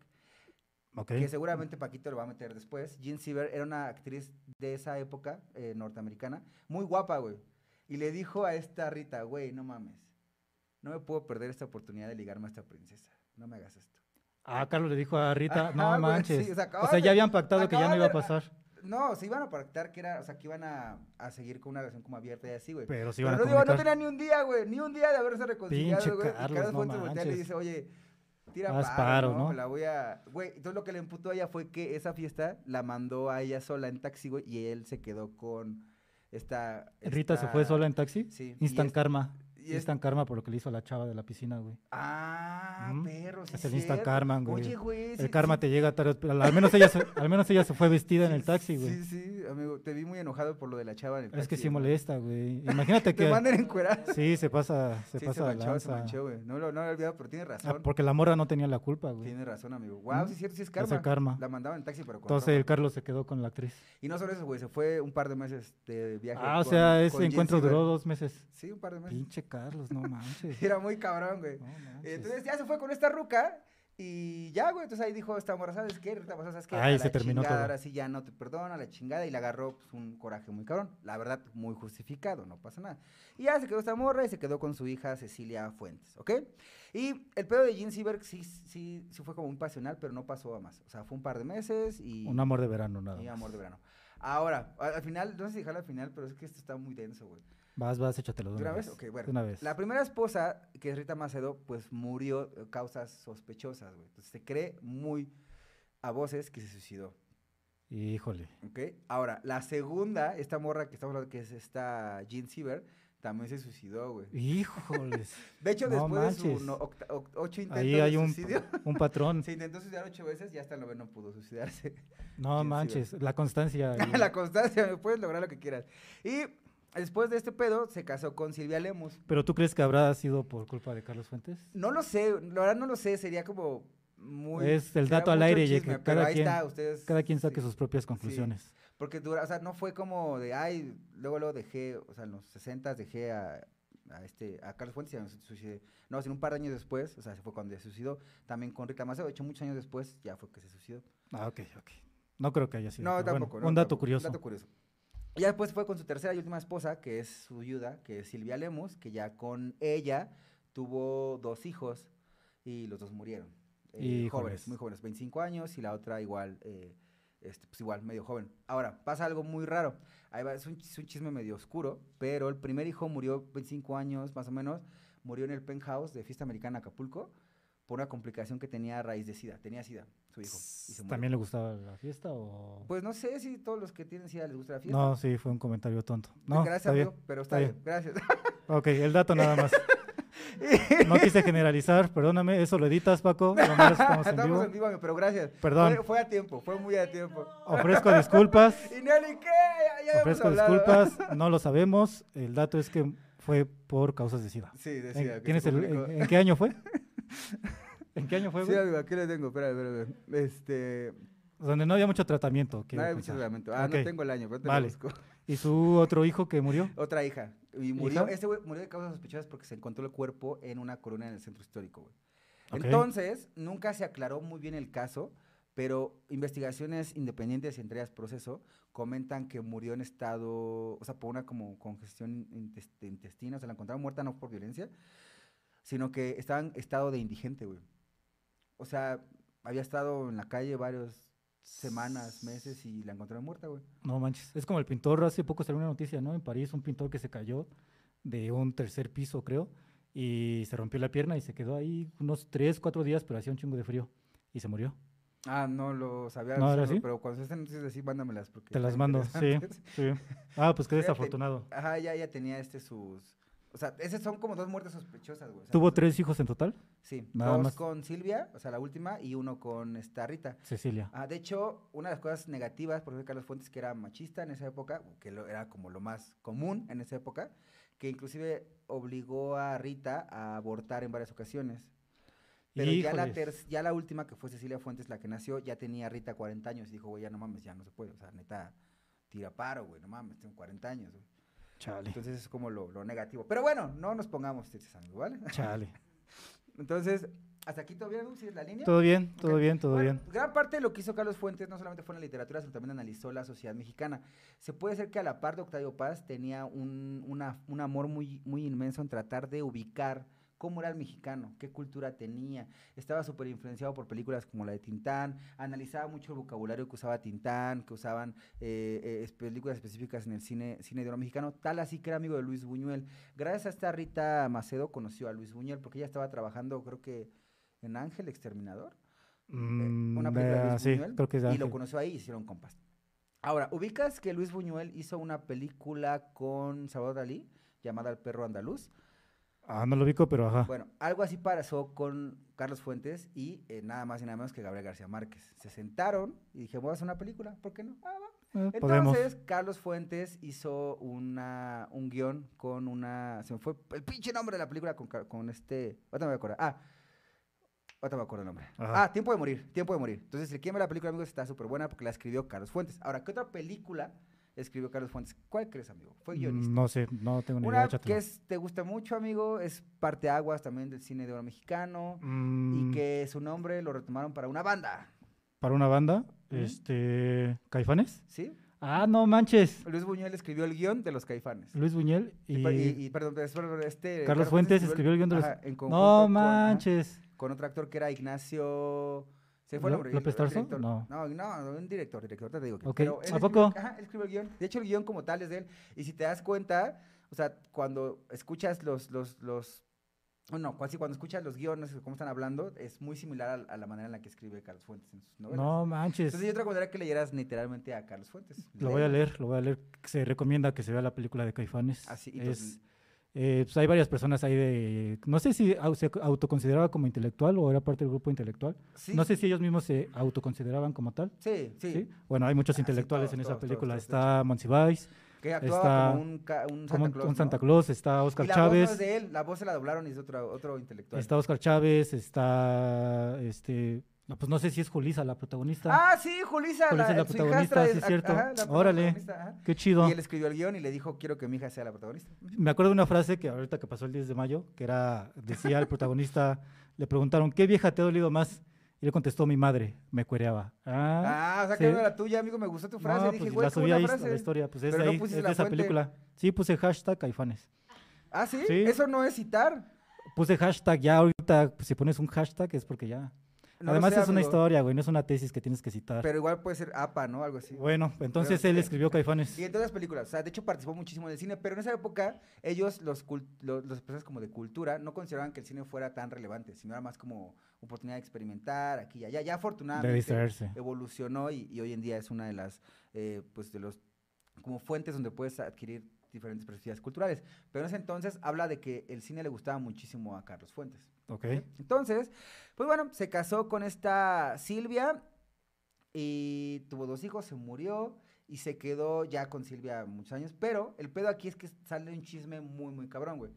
Ok. que seguramente Paquito lo va a meter después. Jean Seberg era una actriz de esa época eh, norteamericana, muy guapa, güey. Y le dijo a esta Rita, güey, no mames, no me puedo perder esta oportunidad de ligarme a esta princesa, no me hagas esto. Ah, Carlos le dijo a Rita, Ajá, no güey, manches. sí, o o sea, sea, acaban de- ya habían pactado que ya no iba a pasar. No, se iban a pactar que era, o sea, que iban a, a seguir con una relación como abierta y así, güey. Pero sí Pero iban a no, digo, no comunicar. tenía ni un día, güey, ni un día de haberse reconciliado, Pinche güey. y Carlos, Carlos no Fuentes voltea y le dice, oye, tira Haz paro, paro, ¿no? ¿no? La voy a... Güey, entonces lo que le emputó a ella fue que esa fiesta la mandó a ella sola en taxi, güey, y él se quedó con esta... Rita se fue esta- sola en taxi. Sí. Instant es- karma. Y es- karma por lo que le hizo a la chava de la piscina, güey. Ah, Ujú. perro, sí Es el instant karma, güey. Oye, güey, El karma sí- te llega tarde. Al menos ella se, al menos ella se fue vestida en el taxi, güey. Sí, sí, amigo, te vi muy enojado por lo de la chava en el taxi. Es que sí molesta, güey. Imagínate Te que. mandan encuerar. Sí, se pasa, se sí, pasa se manchó, se lanza. manchó, güey. No lo no lo he olvidado, pero tiene Ah, razón. porque la morra no tenía la culpa, güey. Tiene razón, amigo. Wow, ¿Mm? sí es cierto, sí es Es karma. el karma. La mandaban en taxi, pero con Entonces ropa. el Carlos se quedó con la actriz. Y no solo eso, güey, se fue un par de meses de viaje. Ah, o sea, ese encuentro duró dos meses. Sí, un par de meses. Pinche Carlos, no manches. Era muy cabrón, güey. No. Entonces ya se fue con esta ruca y ya, güey. Entonces ahí dijo esta morra, ¿sabes qué? Rita, ¿sabes qué? Ahí se terminó chingada, todo. Ahora sí ya no te perdona, la chingada. Y le agarró pues, un coraje muy cabrón. La verdad, muy justificado, no pasa nada. Y ya se quedó esta morra y se quedó con su hija Cecilia Fuentes, ¿ok? Y el pedo de Jean Seberg sí, sí, sí fue como un pasional, pero no pasó a más. O sea, fue un par de meses y... Un amor de verano, nada y amor de verano. Ahora, al, al final, no sé si dejarlo al final, pero es que esto está muy denso, güey. Vas, vas, échatelo de ¿De una, una vez? vez. Ok, bueno. Una vez. La primera esposa, que es Rita Macedo, pues murió de causas sospechosas, güey. Entonces se cree muy a voces que se suicidó, Híjole. ¿ok? Ahora, la segunda, esta morra que estamos hablando, que es esta Jean Siever, también se suicidó, güey. Híjoles. De hecho, No después de manches. su no- octa- oc- ocho intentos Ahí hay de un, suicidio, un patrón. se intentó suicidar ocho veces y hasta el noveno pudo suicidarse. No manches. La constancia. la constancia, puedes lograr lo que quieras. Y después de este pedo, se casó con Silvia Lemus. ¿Pero tú crees que habrá sido por culpa de Carlos Fuentes? No lo sé, la verdad no lo sé, sería como muy... Es el dato al aire chisme, que cada quien- está, ustedes... Cada quien saque sí. sus propias conclusiones. Porque dura, o sea, no fue como de, ay, luego luego dejé, o sea, en los 60 dejé a, a este, a Carlos Fuentes y suicidé. No, sino un par de años después, o sea, se fue cuando se suicidó, también con Rita Maceo, de hecho, muchos años después ya fue que se suicidó. Ah, ok, ok. No creo que haya sido. No, bueno, tampoco. no, un dato tampoco, curioso. Un dato curioso. Y ya después fue con su tercera y última esposa, que es su viuda, que es Silvia Lemus, que ya con ella tuvo dos hijos y los dos murieron. eh, Híjoles. jóvenes, muy jóvenes, 25 años y la otra igual, eh, este, pues igual, medio joven. Ahora, pasa algo muy raro. Ahí va, es, un, es un chisme medio oscuro, pero el primer hijo murió 25 años más o menos, murió en el penthouse de Fiesta Americana Acapulco por una complicación que tenía a raíz de SIDA. Tenía SIDA, su hijo. Y se murió. ¿También le gustaba la fiesta o...? Pues no sé si todos los que tienen SIDA les gusta la fiesta. no, sí, fue un comentario tonto. No, Gracias, está bien. amigo, pero está, está bien. Gracias. Ok, el dato nada más. No quise generalizar, perdóname, eso lo editas, Paco. Nomás estamos en vivo. en vivo, amigo, pero gracias. Perdón. Fue, fue a tiempo, fue muy a tiempo. Ofrezco disculpas. Y Nelly, ¿qué? Ya, ya Ofrezco disculpas, no lo sabemos. El dato es que fue por causas de SIDA. Sí, ¿En, decía. que tienes se el- publicó. en- en qué año fue? ¿En qué año fue, Sí, amigo, aquí lo tengo, espera, espera, espera. Este. Donde no había mucho tratamiento. No hay mucho reglamento. Ah, no tengo el año, pero te Vale. lo busco. ¿Y su otro hijo que murió? Otra hija. Y murió, ¿Hija? este güey murió de causas sospechosas porque se encontró el cuerpo en una corona en el centro histórico, güey. Entonces, nunca se aclaró muy bien el caso, pero investigaciones independientes y entre ellas proceso comentan que murió en estado, o sea, por una como congestión intes- de intestino, o sea, la encontraron muerta no por violencia, sino que estaba en estado de indigente, güey. O sea, había estado en la calle varias semanas, meses y la encontraron muerta, güey. No manches. Es como el pintor, hace poco salió una noticia, ¿no? En París, un pintor que se cayó de un tercer piso, creo, y se rompió la pierna y se quedó ahí unos tres, cuatro días, pero hacía un chingo de frío y se murió. Ah, no lo sabía, ¿No solo, pero cuando se estén noticias así, mándamelas. Porque Te las mando, sí, sí. Ah, pues qué desafortunado. Ajá, ya, ya tenía este sus... O sea, esas son como dos muertes sospechosas, güey. o sea, ¿Tuvo tres hijos en total? Sí, Nada dos más. con Silvia, o sea, la última, y uno con esta Rita. Cecilia. Ah, de hecho, una de las cosas negativas, por ejemplo, Carlos Fuentes, que era machista en esa época, que lo, era como lo más común en esa época, que inclusive obligó a Rita a abortar en varias ocasiones. Pero ya la, ter- ya la última, que fue Cecilia Fuentes, la que nació, ya tenía Rita 40 años y dijo, güey, ya no mames, ya no se puede. O sea, neta, tira paro, güey, no mames, tengo 40 años. güey". Chale. Entonces es como lo, lo negativo. Pero bueno, no nos pongamos tristes, amigos, ¿vale? Chale. Entonces, ¿hasta aquí todo bien, Edu? ¿Sigues la línea? Todo bien, todo bien, todo Bueno, bien. Gran parte de lo que hizo Carlos Fuentes no solamente fue en la literatura, sino también analizó la sociedad mexicana. Se puede decir que a la par de Octavio Paz tenía un, una- un amor muy, muy inmenso en tratar de ubicar cómo era el mexicano, qué cultura tenía. Estaba súper influenciado por películas como la de Tintán, analizaba mucho el vocabulario que usaba Tintán, que usaban eh, eh, películas específicas en el cine, cine de oro mexicano, tal así que era amigo de Luis Buñuel. Gracias a esta Rita Macedo conoció a Luis Buñuel porque ella estaba trabajando, creo que en Ángel Exterminador. Eh, Mm, una película de eh, Luis sí, Buñuel, creo que es de y lo conoció ahí y hicieron compas. Ahora, ubicas que Luis Buñuel hizo una película con Salvador Dalí llamada El perro andaluz. Ah, no lo ubico, pero ajá. Bueno, algo así pasó con Carlos Fuentes y eh, nada más y nada menos que Gabriel García Márquez. Se sentaron y dije, voy a hacer una película, ¿por qué no? Ah, va. Eh, podemos. Entonces, Carlos Fuentes hizo una, un guion con una. Se me fue el pinche nombre de la película con, con este. Ahorita me voy a acordar. Ah, ahorita me acuerdo el nombre. Ajá. Ah, Tiempo de Morir. Tiempo de Morir. Entonces, si quieren ver la película, amigos, está súper buena porque la escribió Carlos Fuentes. Ahora, ¿qué otra película escribió Carlos Fuentes? ¿Cuál crees, amigo? Fue guionista. Mm, No sé, no tengo ni Una idea. que échatelo. es, te gusta mucho, amigo, es parte aguas también del cine de oro mexicano. Mm, Y que su nombre lo retomaron para una banda. Para una banda, este. ¿Caifanes? ¿Sí? Ah, no manches. Luis Buñuel escribió el guion de los caifanes. Luis Buñuel y. Y, y- perdón, es- perdón, este, Carlos Fuentes escribió el guion de los- ajá, en no con- ajá, manches. Con, otro actor que era Ignacio. ¿Se fue el ¿Lo- nombre? López Tarso? No. No, no, un director, director, te digo. que- Ok, pero él ¿a escribió- poco? Ajá, él escribió el guion. De hecho, el guion como tal es de él. Y si te das cuenta, o sea, cuando escuchas los, los, los, cuando, sí, cuando escuchas los guiones, cómo están hablando, es muy similar a, a la manera en la que escribe Carlos Fuentes en sus novelas. No manches. Entonces yo te recomendaría que leyeras literalmente a Carlos Fuentes. Lo voy a leer, lo voy a leer. Se recomienda que se vea la película de Caifanes. Así, y es, pues- eh, pues hay varias personas ahí de... No sé si au- se autoconsideraba como intelectual o era parte del grupo intelectual. Sí, No sé si ellos mismos se autoconsideraban como tal. Sí, sí. ¿sí? Bueno, hay muchos Ah, sí, intelectuales todos, en esa todos, película. todos, está Monsiváis, Que actuaba Está como un, Santa como Claus. un Santa ¿no? Claus, está Oscar y la voz no Chávez, es de él, la voz se la doblaron y es otro, otro intelectual. está Oscar Chávez, está este No, pues no sé si es Julisa la protagonista. Ah, sí, Julisa, Julisa es la protagonista, sí es cierto. ajá, la Órale. Qué chido. Y él escribió el guion y le dijo, quiero que mi hija sea la protagonista. Me acuerdo de una frase que ahorita que pasó el 10 de mayo, que era, decía el protagonista, le preguntaron, ¿qué vieja te ha dolido más? Y le contestó mi madre, me cuereaba. Ah, Ah, o sea sí. que no era tuya, amigo, me gustó tu frase. No, Dije, pues güey, la subí ahí frase. la historia, pues es Pero de no ahí, es la de esa fuente. película. Sí, puse hashtag caifanes. Ah, ¿sí? Sí. Eso no es citar. Puse hashtag, ya ahorita, pues, si pones un hashtag es porque ya. No Además sé, es una historia, güey, no es una tesis que tienes que citar. Pero igual puede ser APA, ¿no? Algo así. Bueno, entonces Pero- él escribió Caifanes. Y en todas las películas, o sea, de hecho participó muchísimo en el cine, pero en esa época ellos, los, cul- lo- las personas como de cultura, no consideraban que el cine fuera tan relevante, sino era más como oportunidad de experimentar aquí y allá. Ya afortunadamente evolucionó y, y hoy en día es una de las, eh, pues de los, como fuentes donde puedes adquirir diferentes perspectivas culturales. Pero en ese entonces habla de que el cine le gustaba muchísimo a Carlos Fuentes. Ok. Entonces, pues bueno, se casó con esta Silvia y tuvo dos hijos, se murió y se quedó ya con Silvia muchos años. Pero el pedo aquí es que sale un chisme muy, muy cabrón, güey.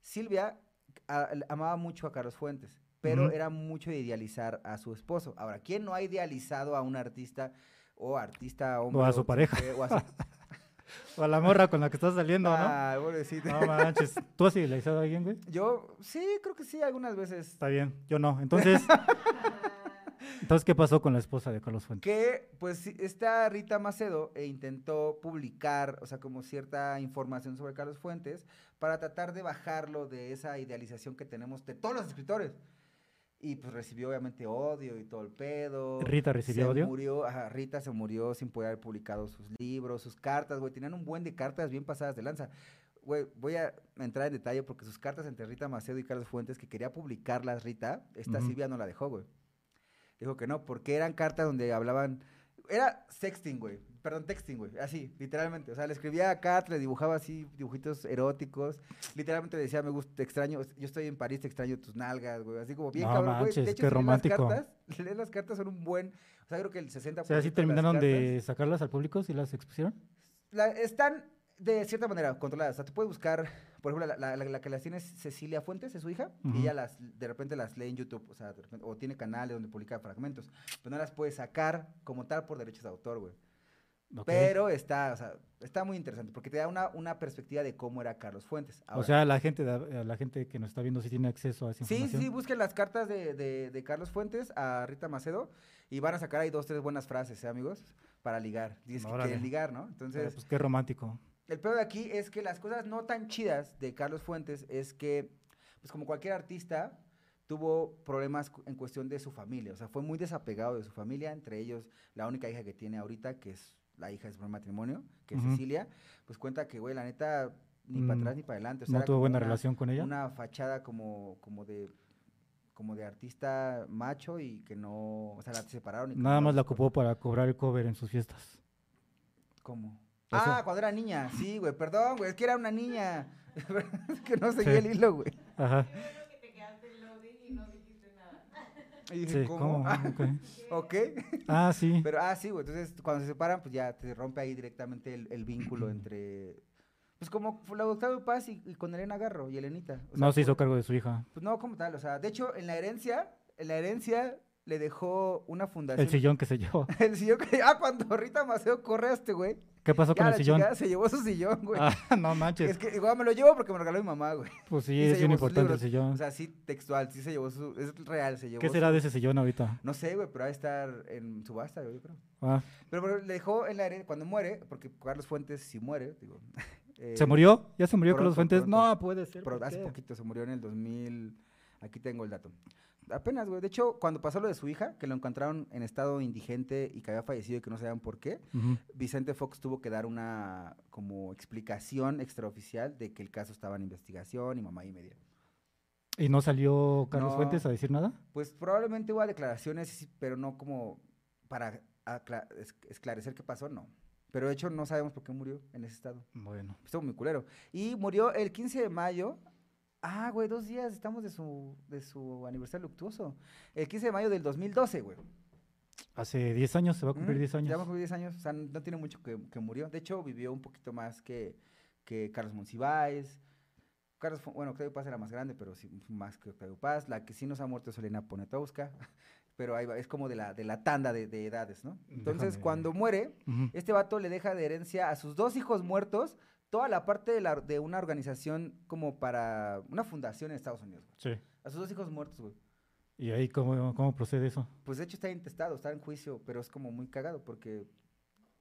Silvia a- amaba mucho a Carlos Fuentes, pero era mucho de idealizar a su esposo. Ahora, ¿quién no ha idealizado a un artista o artista hombre? a su pareja. O a su... O a la morra con la que estás saliendo, ¿no? Pobrecito. No manches. ¿Tú has idealizado a alguien, güey? Yo, sí, creo que sí, algunas veces Está bien, yo no. Entonces, entonces ¿qué pasó con la esposa de Carlos Fuentes? Que, pues, esta Rita Macedo eh, intentó publicar, o sea, como cierta información sobre Carlos Fuentes para tratar de bajarlo de esa idealización que tenemos de todos los escritores. Y pues recibió obviamente odio y todo el pedo. ¿Rita recibió se odio? Murió, ajá, Rita se murió sin poder haber publicado sus libros, sus cartas, güey. Tenían un buen de cartas bien pasadas de lanza. Güey, voy a entrar en detalle porque sus cartas entre Rita Macedo y Carlos Fuentes, que quería publicarlas Rita, esta. Silvia no la dejó, güey. Dijo que no, porque eran cartas donde hablaban. Era sexting, güey. Perdón, texting, güey. Así, literalmente. O sea, le escribía cartas, le dibujaba así dibujitos eróticos. Literalmente le decía, me gusta, te extraño. Yo estoy en París, te extraño tus nalgas, güey. Así como bien No cabrón, güey. manches, De hecho, qué si lees romántico. Las cartas, lees las cartas son un buen. O sea, creo que el 60%. O sea, ¿sí terminaron de sacarlas al público? ¿Sí las expusieron? la- están de cierta manera controladas. O sea, tú puedes buscar, por ejemplo, la, la- que las tiene es Cecilia Fuentes, es su hija, y ella las, de repente las lee en YouTube, o sea, de repente- o tiene canales donde publica fragmentos, pero no las puedes sacar como tal por derechos de autor, güey. Pero está, o sea, está muy interesante, porque te da una, una perspectiva de cómo era Carlos Fuentes. o sea, la gente, de- la gente que nos está viendo sí tiene acceso a esa Sí, sí, información. sí, busquen las cartas de, de- de Carlos Fuentes a Rita Macedo y van a sacar ahí dos, tres buenas frases, ¿eh, amigos? Para ligar. Dices que quieren ligar, ¿no? Entonces, pues qué romántico. el peor de aquí es que las cosas no tan chidas de Carlos Fuentes es que, pues como cualquier artista, tuvo problemas en cuestión de su familia. O sea, fue muy desapegado de su familia, entre ellos la única hija que tiene ahorita, que es la hija de su primer matrimonio, que es. Cecilia, pues cuenta que, güey, la neta, ni para Mm, atrás ni para adelante. O sea, ¿No tuvo buena una- relación con ella? Una fachada como, como de como de artista macho y que no, o sea, la separaron. Y Nada más la ocupó para cobrar el cover en sus fiestas. ¿Cómo? Sea- Ah, cuando era niña, sí, güey, perdón, güey, es que era una niña. es que no seguía Sí. el hilo, güey. Ajá. que te quedaste en loading y no dijiste nada. Y dije, Sí, ¿cómo? ¿cómo? Ok. ok. Ah, sí. Pero, ah, sí, güey, entonces cuando se separan, pues ya te rompe ahí directamente el, el vínculo entre, pues como la de Octavio Paz y, y con Elena Garro y Elenita. O No se hizo cargo de su hija. Pues no, como tal, o sea, de hecho, en la herencia, en la herencia le dejó una fundación. El sillón que se llevó. El sillón que, ah, cuando Rita Maceo corre a este güey. ¿Qué pasó ya con el la sillón? se llevó su sillón, güey. Ah, no manches. Es que igual me lo llevo porque me lo regaló mi mamá, güey. Pues sí, es bien importante el sillón. O sea, sí, textual, sí se llevó su. Es real, se llevó. ¿Qué será su- de ese sillón ahorita? No sé, güey, pero va a estar en subasta, yo creo. Ah, Pero, pero le dejó en la herencia, cuando muere, porque Carlos Fuentes sí muere, digo. eh, ¿Se murió? ¿Ya se murió pronto, Carlos Fuentes? pronto. No, puede ser. Pero ¿por hace poquito se murió en el 2000. Aquí tengo el dato. Apenas, güey. De hecho, cuando pasó lo de su hija, que lo encontraron en estado indigente y que había fallecido y que no sabían por qué. Vicente Fox tuvo que dar una como explicación extraoficial de que el caso estaba en investigación y mamá y media. ¿Y no salió Carlos No. Fuentes a decir nada? Pues probablemente hubo declaraciones, pero no como para esclarecer qué pasó, no. Pero de hecho no sabemos por qué murió en ese estado. Bueno. Estuvo muy culero. Y murió el 15 de mayo. Ah, güey, dos días estamos de su, de su aniversario luctuoso. El 15 de mayo del 2012, güey. Hace 10 años, se va a cumplir Ujú, 10 años. Ya va a cumplir 10 años. O sea, no tiene mucho que, que murió. De hecho, vivió un poquito más que, que Carlos Monsiváis. Carlos, bueno, Octavio Paz era más grande, pero sí más que Octavio Paz. La que sí nos ha muerto es Elena Poniatowska. pero ahí va, es como de la, de la tanda de, de edades, ¿no? Entonces, Déjame- cuando muere, este vato le deja de herencia a sus dos hijos muertos toda la parte de, la, de una organización como para una fundación en Estados Unidos. güey. Sí. A sus dos hijos muertos, güey. ¿Y ahí cómo, cómo procede eso? Pues de hecho está intestado, está en juicio, pero es como muy cagado porque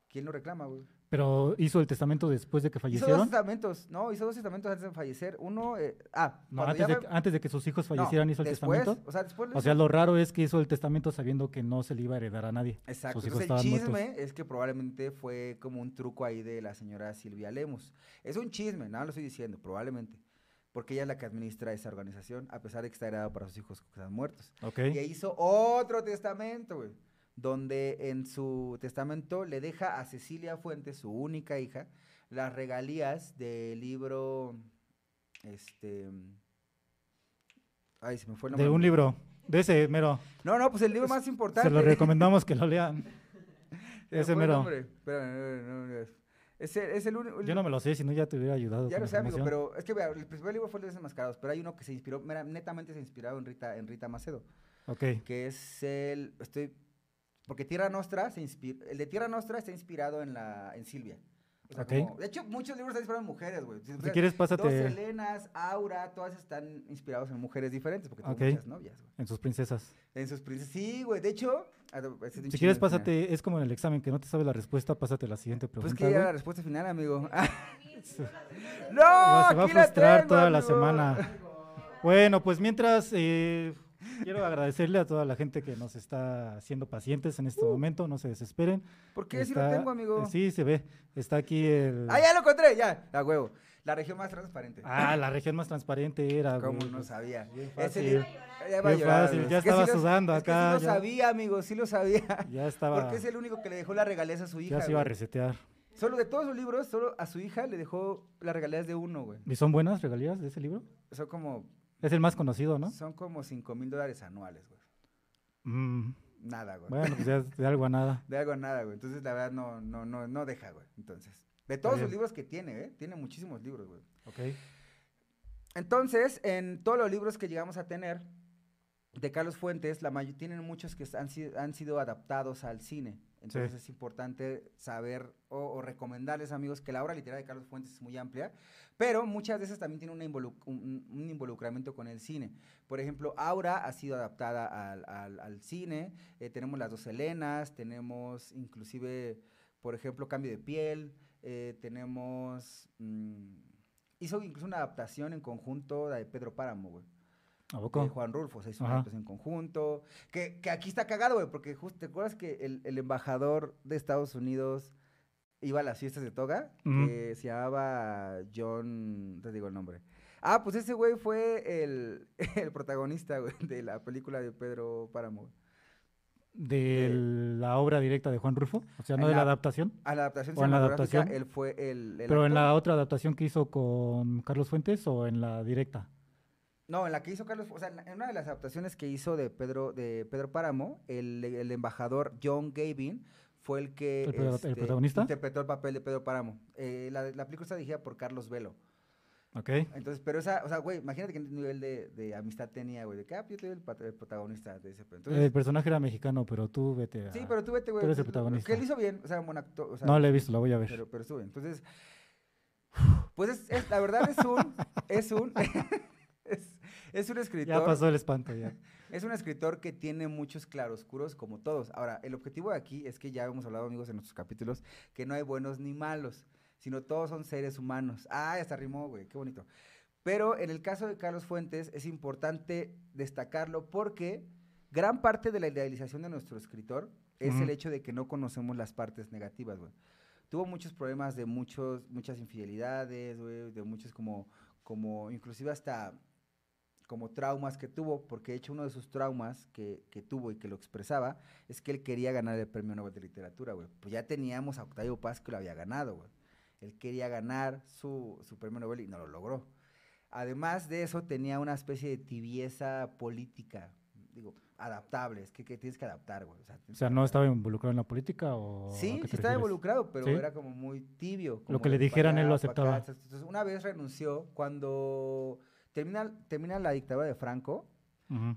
¿quién lo reclama, güey? ¿Pero hizo el testamento después de que Hizo dos fallecieron? testamentos, no, hizo dos testamentos antes de fallecer. Uno, eh, ah, No, antes de, que- antes de que sus hijos no, fallecieran hizo el después, testamento. O sea, después lo O sea, lo raro es que hizo el testamento sabiendo que no se le iba a heredar a nadie. Exacto. Sus hijos Entonces, el chisme muertos. es que probablemente fue como un truco ahí de la señora Silvia Lemus. Es un chisme, nada lo estoy diciendo, probablemente. Porque ella es la que administra esa organización, a pesar de que está heredado para sus hijos que están muertos. ¿Ok? Y hizo otro testamento, güey. Donde en su testamento le deja a Cecilia Fuentes, su única hija, las regalías del libro. Este. Ay, se me fue el nombre. De un libro. De ese, mero. No, no, pues el libro más importante. Se lo recomendamos que lo lean. Ese mero. es- el, es el único. Yo no me lo sé, si no ya te hubiera ayudado. Ya lo sé, amigo, pero es que vea, el primer libro fue el de Desenmascarados, pero hay uno que se inspiró, mera- netamente se inspirado en Rita, en Rita Macedo, Ok. que es el, estoy, porque Tierra Nostra se inspira, el de Tierra Nostra está inspirado en la, en Silvia. O sea, Ok. como- de hecho, muchos libros están inspirados en mujeres, güey. Si quieres, Dos pásate Helenas, Aura, todas están inspirados en mujeres diferentes, porque tengo Ok. muchas novias, güey. en sus princesas. En sus princesas, sí, güey, de hecho... Si quieres, final. pásate, es como en el examen, que no te sabes la respuesta, pásate la siguiente Pues pregunta. que ya la respuesta final, amigo. ¡No! Se va a frustrar tengo, toda la semana. Bueno, pues mientras eh, quiero agradecerle a toda la gente que nos está haciendo pacientes en este momento, no se desesperen. ¿Por qué? Sí lo tengo, amigo. eh, Sí, se ve. Está aquí el... Ah, ya lo encontré, ya. A huevo. La región más transparente. Ah, la región más transparente era. ¿Cómo güey, no pues, sabía? bien Ese fácil. libro- ya va a Bien llorar, fácil, amigo. ya Es que estaba sudando es que acá, sí lo ya. sabía, amigo, sí lo sabía. Ya estaba. Porque es el único que le dejó las regalías a su hija. Ya se iba a resetear. Solo de todos los libros, solo a su hija le dejó las regalías de uno, güey. ¿Y son buenas regalías de ese libro? Son como, Es el más conocido, ¿no? son como 5 mil dólares anuales, güey. Mm, Nada, güey. bueno, pues ya de algo a nada. De algo a nada, güey. Entonces, la verdad, no, no, no, no deja, güey. Entonces, de todos los libros que tiene, ¿eh? Tiene muchísimos libros, güey. Ok. Entonces, en todos los libros que llegamos a tener de Carlos Fuentes, la mayo- tienen muchos que han, sido- han sido adaptados al cine. Entonces es importante saber o, o recomendarles, amigos, que la obra literaria de Carlos Fuentes es muy amplia, pero muchas veces también tiene una un, un involucramiento con el cine. Por ejemplo, Aura ha sido adaptada al, al- al cine, eh, tenemos Las dos Helenas, tenemos inclusive, por ejemplo, Cambio de Piel, eh, tenemos... mm, hizo incluso una adaptación en conjunto de Pedro Páramo, güey. ¿A De? Juan Rulfo, se hizo Ajá. una en conjunto. Que, que aquí está cagado, güey, porque justo, ¿te acuerdas que el, el embajador de Estados Unidos iba a las fiestas de toga? Que se llamaba John, te digo el nombre. Ah, pues ese güey fue el, el protagonista, güey, de la película de Pedro Páramo. ¿De la obra directa de Juan Rulfo? O sea, no de la la- adaptación. A la adaptación ¿O en la adaptación? él fue el, el ¿Pero en la otra adaptación que hizo con Carlos Fuentes o en la directa? No, en la que hizo Carlos, o sea, en una de las adaptaciones que hizo de Pedro, de Pedro Páramo, el, el embajador John Gavin fue el que ¿El prota- el este, protagonista? interpretó el papel de Pedro Páramo. Eh, la, la película está dirigida por Carlos Velo. ¿Ok? Entonces, pero esa, o sea, güey, imagínate qué nivel de, de amistad tenía, güey, de que, ah, yo soy el, el protagonista de ese. Entonces, el personaje era mexicano, pero tú vete a... sí, pero tú vete, güey. tú eres el pues, protagonista. Que él hizo bien, o sea, un buen actor. o sea, No la he visto, la voy a ver. pero, pero estuvo bien. Entonces, pues es, es- la verdad es un, es un, es, es un escritor. ya pasó el espanto, ya. Es un escritor que tiene muchos claroscuros como todos. Ahora, el objetivo de aquí es que ya hemos hablado, amigos, en nuestros capítulos, que no hay buenos ni malos, sino todos son seres humanos. Ah, hasta rimó, güey, qué bonito. Pero en el caso de Carlos Fuentes es importante destacarlo porque gran parte de la idealización de nuestro escritor es el hecho de que no conocemos las partes negativas, güey. Tuvo muchos problemas de muchos, muchas infidelidades, güey, de muchos como, como, inclusive hasta como traumas que tuvo, porque de hecho uno de sus traumas que, que tuvo y que lo expresaba es que él quería ganar el premio Nobel de Literatura, güey. Pues ya teníamos a Octavio Paz que lo había ganado, güey. Él quería ganar su, su premio Nobel y no lo logró. Además de eso, tenía una especie de tibieza política, digo, adaptable, es que, que tienes que adaptar, güey. O sea, O ¿no estaba involucrado en la política o Sí, sí estaba involucrado, pero ¿Sí? era como muy tibio. como que le dijeran, él lo aceptaba. Entonces, una vez renunció cuando termina, termina la dictadura de Franco,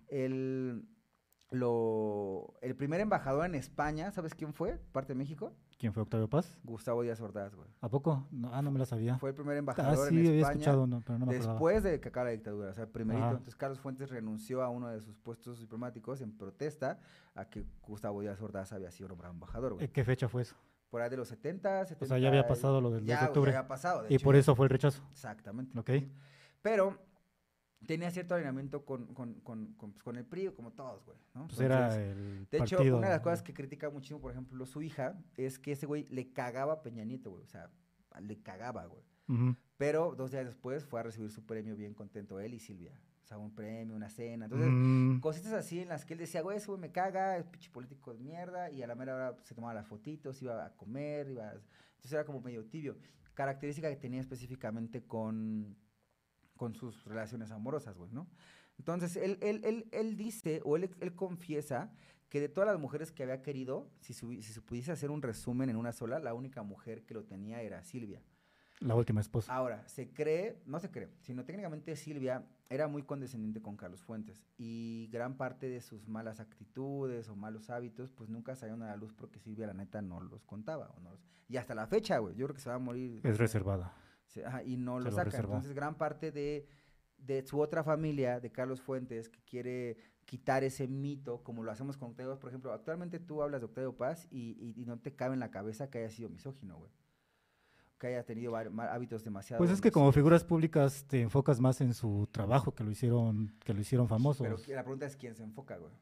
él lo, el primer embajador en España, ¿sabes quién fue? Parte de México. ¿Quién fue Octavio Paz? Gustavo Díaz Ordaz, güey. ¿A poco? No, ah, no me la sabía. Fue el primer Ah, embajador sí, en había España. escuchado, no, pero no me acordaba. Después de que acaba la dictadura, o sea, el primerito. Ajá. Entonces Carlos Fuentes renunció a uno de sus puestos diplomáticos en protesta a que Gustavo Díaz Ordaz había sido nombrado embajador, güey. Eh, ¿Qué fecha fue eso? Por ahí de los 70, 70. O sea, ya había pasado lo del 2 de octubre. Ya había pasado, de Y hecho, por eso fue el rechazo. Exactamente. ¿Ok? Pero tenía cierto alineamiento con, con, con, con, pues, con el PRI, como todos, güey, ¿no? Pues era el de hecho, una de las cosas que critica muchísimo, por ejemplo, su hija, es que ese güey le cagaba a Peña Nieto, güey. O sea, le cagaba, güey. Pero dos días después fue a recibir su premio bien contento él y Silvia. O sea, un premio, una cena. Entonces, Mm, cositas así en las que él decía, güey, ese güey me caga, es pinche político de mierda. Y a la mera hora se tomaba las fotitos, iba a comer, iba a- Entonces era como medio tibio. Característica que tenía específicamente con, con sus relaciones amorosas, güey, ¿no? Entonces, él, él, él, él dice, o él, él confiesa, que de todas las mujeres que había querido, si, su- si se pudiese hacer un resumen en una sola, la única mujer que lo tenía era Silvia. la última esposa. Ahora, se cree, no se cree, sino técnicamente Silvia era muy condescendiente con Carlos Fuentes y gran parte de sus malas actitudes o malos hábitos, pues nunca salieron a la luz porque Silvia la neta no los contaba. O no los- y hasta la fecha, güey, yo creo que se va a morir. Es reservada. Se- ajá, y no Se lo lo saca. reservó. Entonces, gran parte de, de su otra familia, de Carlos Fuentes, que quiere quitar ese mito, como lo hacemos con Octavio Paz, por ejemplo, actualmente tú hablas de Octavio Paz y, y- y no te cabe en la cabeza que haya sido misógino, güey. Que haya tenido hábitos demasiado... Pues es que como figuras públicas te enfocas más en su trabajo que lo hicieron, que lo hicieron famosos. Pero la pregunta es quién se enfoca, güey.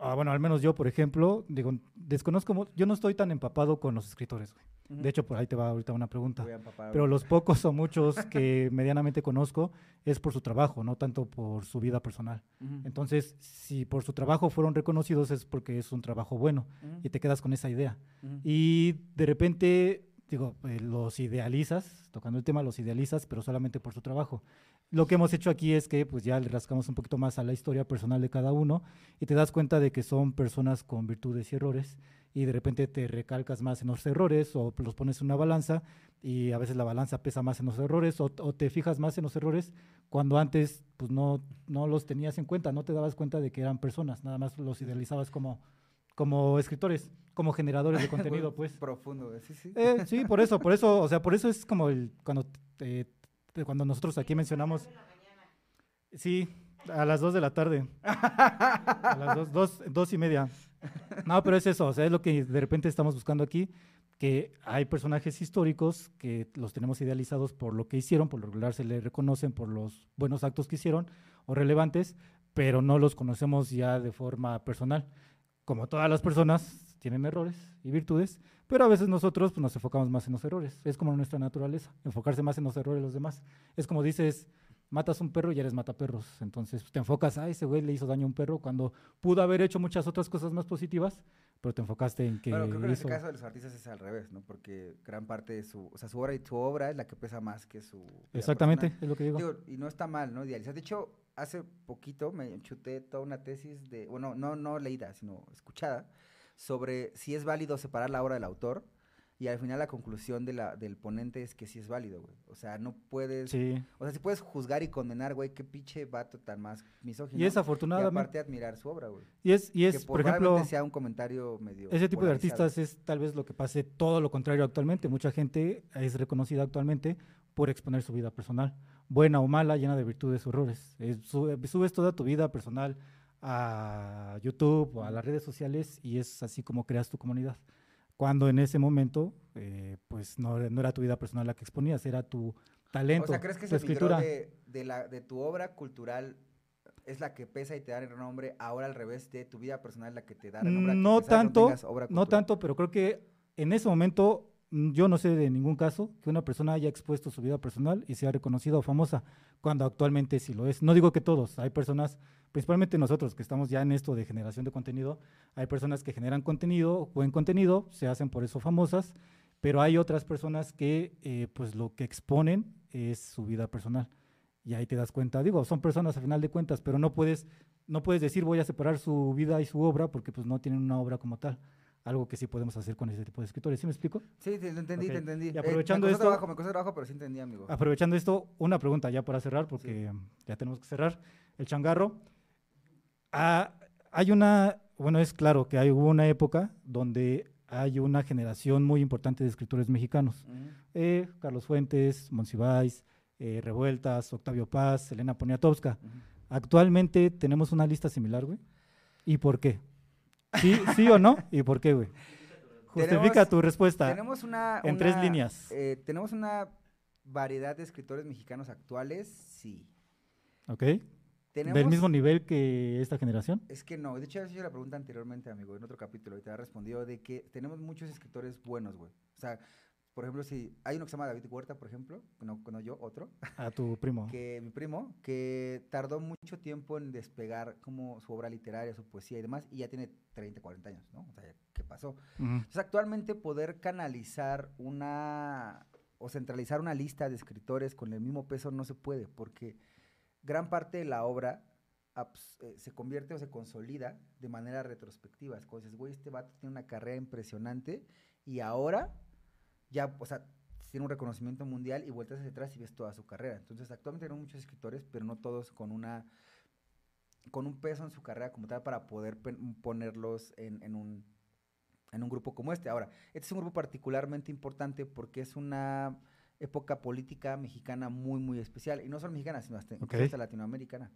Ah, bueno, al menos yo, por ejemplo, digo, desconozco, yo no estoy tan empapado con los escritores. güey. De hecho, por ahí te va ahorita una pregunta. Empapar Pero los pocos o muchos que medianamente conozco es por su trabajo, no tanto por su vida personal. Ujú. Entonces, si por su trabajo fueron reconocidos es porque es un trabajo bueno Ujú. y te quedas con esa idea. Y de repente, digo, eh, los idealizas, tocando el tema, los idealizas, pero solamente por su trabajo. Lo que hemos hecho aquí es que pues ya le rascamos un poquito más a la historia personal de cada uno y te das cuenta de que son personas con virtudes y errores y de repente te recalcas más en los errores o los pones en una balanza y a veces la balanza pesa más en los errores o, o te fijas más en los errores cuando antes pues no, no los tenías en cuenta, no te dabas cuenta de que eran personas, nada más los idealizabas como, como escritores, como generadores de contenido, pues. Profundo. Sí, sí. Eh, sí, por eso, por eso, o sea, por eso es como el cuando te- cuando nosotros aquí mencionamos. Sí, a las 2 de la tarde. A las dos, dos, dos y media. No, pero es eso, o sea, es lo que de repente estamos buscando aquí, que hay personajes históricos que los tenemos idealizados por lo que hicieron, por lo regular se les reconocen por los buenos actos que hicieron o relevantes, pero no los conocemos ya de forma personal. Como todas las personas tienen errores y virtudes, pero a veces nosotros pues, nos enfocamos más en los errores. Es como nuestra naturaleza, enfocarse más en los errores de los demás. Es como dices, matas un perro y eres mataperros. Entonces pues, te enfocas, a ese güey le hizo daño a un perro cuando pudo haber hecho muchas otras cosas más positivas, pero te enfocaste en que Bueno, creo que en este hizo- caso de los artistas es al revés, ¿no? Porque gran parte de su, o sea, su obra y su obra es la que pesa más que su. Exactamente, es lo que digo. Digo, y no está mal, ¿no? Idealizar. De hecho, hace poquito me chuté toda una tesis de, bueno, no, no leída, sino escuchada, sobre si es válido separar la obra del autor. Y al final la conclusión de la, del ponente es que sí es válido, güey. O sea, no puedes. Sí. O sea, si puedes juzgar y condenar, güey, qué pinche vato tan más misógino. Y es Y afortunadamente. aparte admirar su obra, güey. Y es, y Que es por ejemplo, sea un comentario medio. ese tipo de artistas es tal vez lo que pase todo lo contrario actualmente. Mucha gente es reconocida actualmente por exponer su vida personal, buena o mala, llena de virtudes o errores. Es- sube- subes toda tu vida personal a YouTube o a las redes sociales y es así como creas tu comunidad. Cuando en ese momento, eh, pues no, no era tu vida personal la que exponías, era tu talento, O sea, ¿crees que tu se escritura. de, de, la, de tu obra cultural es la que pesa y te da el renombre, ahora al revés de tu vida personal la que te da renombre? No pesar tanto, obra no tanto, pero creo que en ese momento mm, yo no sé de ningún caso que una persona haya expuesto su vida personal y sea reconocida o famosa, cuando actualmente sí lo es. No digo que todos, hay personas, principalmente nosotros que estamos ya en esto de generación de contenido, hay personas que generan contenido, buen contenido, se hacen por eso famosas, pero hay otras personas que eh, pues lo que exponen es su vida personal. Y ahí te das cuenta, digo, son personas a final de cuentas, pero no puedes, no puedes decir voy a separar su vida y su obra porque pues no tienen una obra como tal. Algo que sí podemos hacer con ese tipo de escritores. ¿Sí me explico? Sí, te entendí, te entendí. Y Eh, aprovechando me costó esto- trabajo, me trabajo, pero sí entendí, amigo. Aprovechando esto, una pregunta ya para cerrar, porque ya tenemos que cerrar. El changarro. ¿Ha, hay una, bueno, es claro que hay hubo una época donde hay una generación muy importante de escritores mexicanos. Eh, Carlos Fuentes, Monsiváis, eh, Revueltas, Octavio Paz, Elena Poniatowska. Actualmente tenemos una lista similar, güey. ¿Y por qué? ¿Sí, sí o no? ¿Y por qué, güey? Justifica Tenemos- tu respuesta. Tenemos una... en tres líneas. eh, tenemos una variedad de escritores mexicanos actuales, sí. ¿Ok? Tenemos, ¿Del mismo nivel que esta generación? Es que no, de hecho, yo hice la pregunta anteriormente, amigo, en otro capítulo, y te ha respondido de que tenemos muchos escritores buenos, güey. O sea, por ejemplo, si hay uno que se llama David Huerta, por ejemplo, no, no yo, otro, A tu primo. que mi primo, que tardó mucho tiempo en despegar como su obra literaria, su poesía y demás, y ya tiene 30, 40 años, ¿no? O sea, ¿qué pasó? Ujú. Entonces, actualmente poder canalizar una o centralizar una lista de escritores con el mismo peso no se puede, porque gran parte de la obra eh, se convierte o se consolida de manera retrospectiva. Es como dices, güey, este vato tiene una carrera impresionante y ahora ya, o sea, tiene un reconocimiento mundial y vueltas hacia atrás y ves toda su carrera. Entonces, actualmente tenemos muchos escritores, pero no todos con una con un peso en su carrera como tal para poder ponerlos en, en un en un grupo como este. Ahora, este es un grupo particularmente importante porque es una época política mexicana muy, muy especial. Y no solo mexicana, sino hasta, incluso Ok. hasta latinoamericana.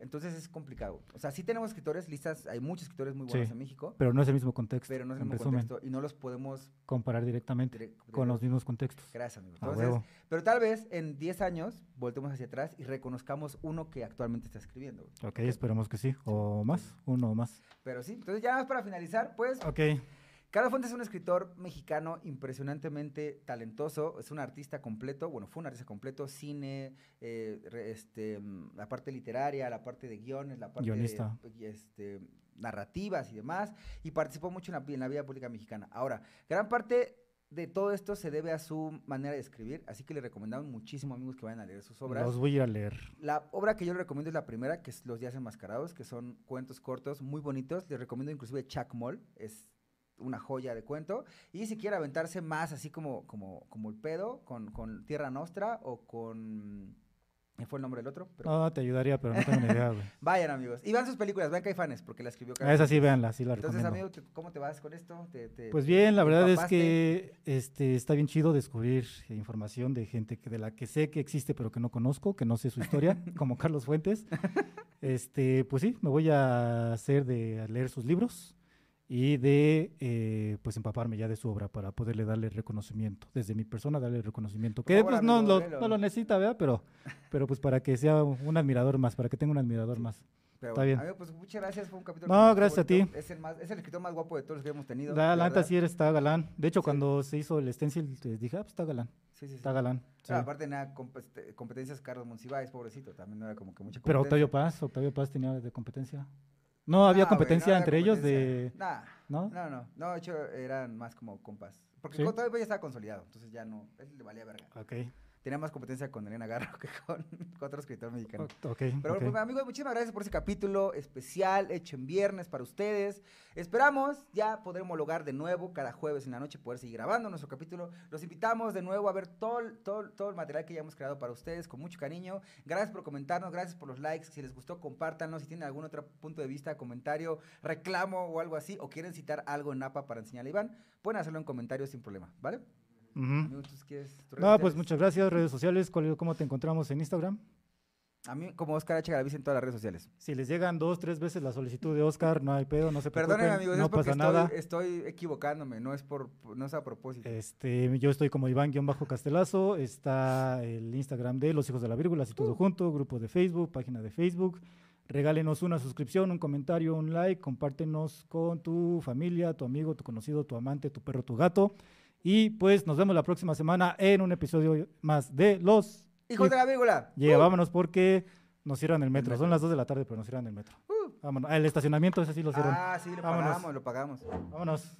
Entonces es complicado. O sea, sí tenemos escritores, listas, hay muchos escritores muy buenos Sí. en México, Pero no es el mismo contexto. pero no es el mismo resumen, contexto y no los podemos... comparar directamente direct- con los mismos contextos. Gracias, amigo. Entonces, pero tal vez en 10 años voltemos hacia atrás y reconozcamos uno que actualmente está escribiendo. Ok, esperemos que sí. O más, uno o más. Pero sí, entonces ya más para finalizar, pues Ok, Carlos Fuentes es un escritor mexicano impresionantemente talentoso, es un artista completo, bueno, fue un artista completo, cine, eh, re- este, mm, la parte literaria, la parte de guiones, la parte Guionista. de este, narrativas y demás, y participó mucho en la, vi- en la vida pública mexicana. Ahora, gran parte de todo esto se debe a su manera de escribir, así que le recomendamos muchísimo, amigos, que vayan a leer sus obras. los voy a leer. La obra que yo les recomiendo es la primera, que es Los Días Enmascarados, que son cuentos cortos muy bonitos. Les recomiendo inclusive Chuck Moll, es una joya de cuento. Y si quiere aventarse más así como, como, como el pedo, con, con Tierra Nostra o con... ¿Qué fue el nombre del otro? Pero No, te ayudaría, pero no tengo ni idea, güey. Vayan, amigos. Y vean sus películas, vean Caifanes, porque la escribió Carlos Esa sí, véanla, sí la Entonces, recomiendo. amigo, ¿te- ¿cómo te vas con esto? ¿Te- te- Pues bien, la verdad es que este, está bien chido descubrir información de gente que de la que sé que existe pero que no conozco, que no sé su historia, como Carlos Fuentes. Este, pues sí, me voy a hacer de a leer sus libros y de eh, pues empaparme ya de su obra para poderle darle reconocimiento, desde mi persona darle reconocimiento, que favor, pues no, amigo, lo, no lo necesita, ¿verdad? Pero, pero pues para que sea un admirador más, para que tenga un admirador más. Pero, está bien. Amigo, pues muchas gracias, fue un capítulo. No, gracias a ti. Es el, más, es el escritor más guapo de todos los que hemos tenido. La, la neta sí eres- está galán. De hecho, Sí. cuando se hizo el stencil, te dije, ah, pues está galán, Sí, sí, sí. está galán. Ah, aparte compe- este, competencias Carlos Monsiváis, pobrecito, también no era como que mucha Pero Octavio competencia. Paz, Octavio Paz tenía de competencia. No había Ah, competencia no entre ellos de, Nah, ¿no? no, no, no, de hecho eran más como compas. Porque ¿Sí? Paz ya estaba consolidado, entonces ya no, él le valía verga. Ok, Tenía más competencia con Elena Garro que con, con otro escritor mexicano. o- ok, Pero ok. pues, amigos, muchísimas gracias por ese capítulo especial hecho en viernes para ustedes. Esperamos ya poder homologar de nuevo cada jueves en la noche, poder seguir grabando nuestro capítulo. Los invitamos de nuevo a ver todo, todo, todo el material que ya hemos creado para ustedes con mucho cariño. Gracias por comentarnos, gracias por los likes. Si les gustó, compártanos. Si tienen algún otro punto de vista, comentario, reclamo o algo así, o quieren citar algo en APA para enseñarle a Iván, pueden hacerlo en comentarios sin problema, ¿vale? Ujú. Amigos, ¿tú quieres tus redes No, pues muchas gracias, redes sociales. ¿cuál- ¿Cómo te encontramos en Instagram? A mí, como Oscar H. Galaviz en todas las redes sociales. Si les llegan dos, tres veces la solicitud de Oscar, no hay pedo, no se preocupen, Perdónenme, amigos, no es porque pasa estoy, nada. estoy equivocándome, no es por, no es a propósito. Este, yo estoy como Iván-Castelazo, está el Instagram de Los Hijos de la Vírgula, así Uh. todo junto, grupo de Facebook, página de Facebook. Regálenos una suscripción, un comentario, un like, compártenos con tu familia, tu amigo, tu conocido, tu amante, tu perro, tu gato. Y pues nos vemos la próxima semana en un episodio más de Los Hijos de la vírgula. Yeah, vámonos porque nos cierran el metro. metro. Son las 2 de la tarde, pero nos cierran el metro. Uh. Vámonos. Ah, el estacionamiento, ese sí lo cierran. Ah, sí, lo Vámonos. pagamos, lo pagamos. Vámonos.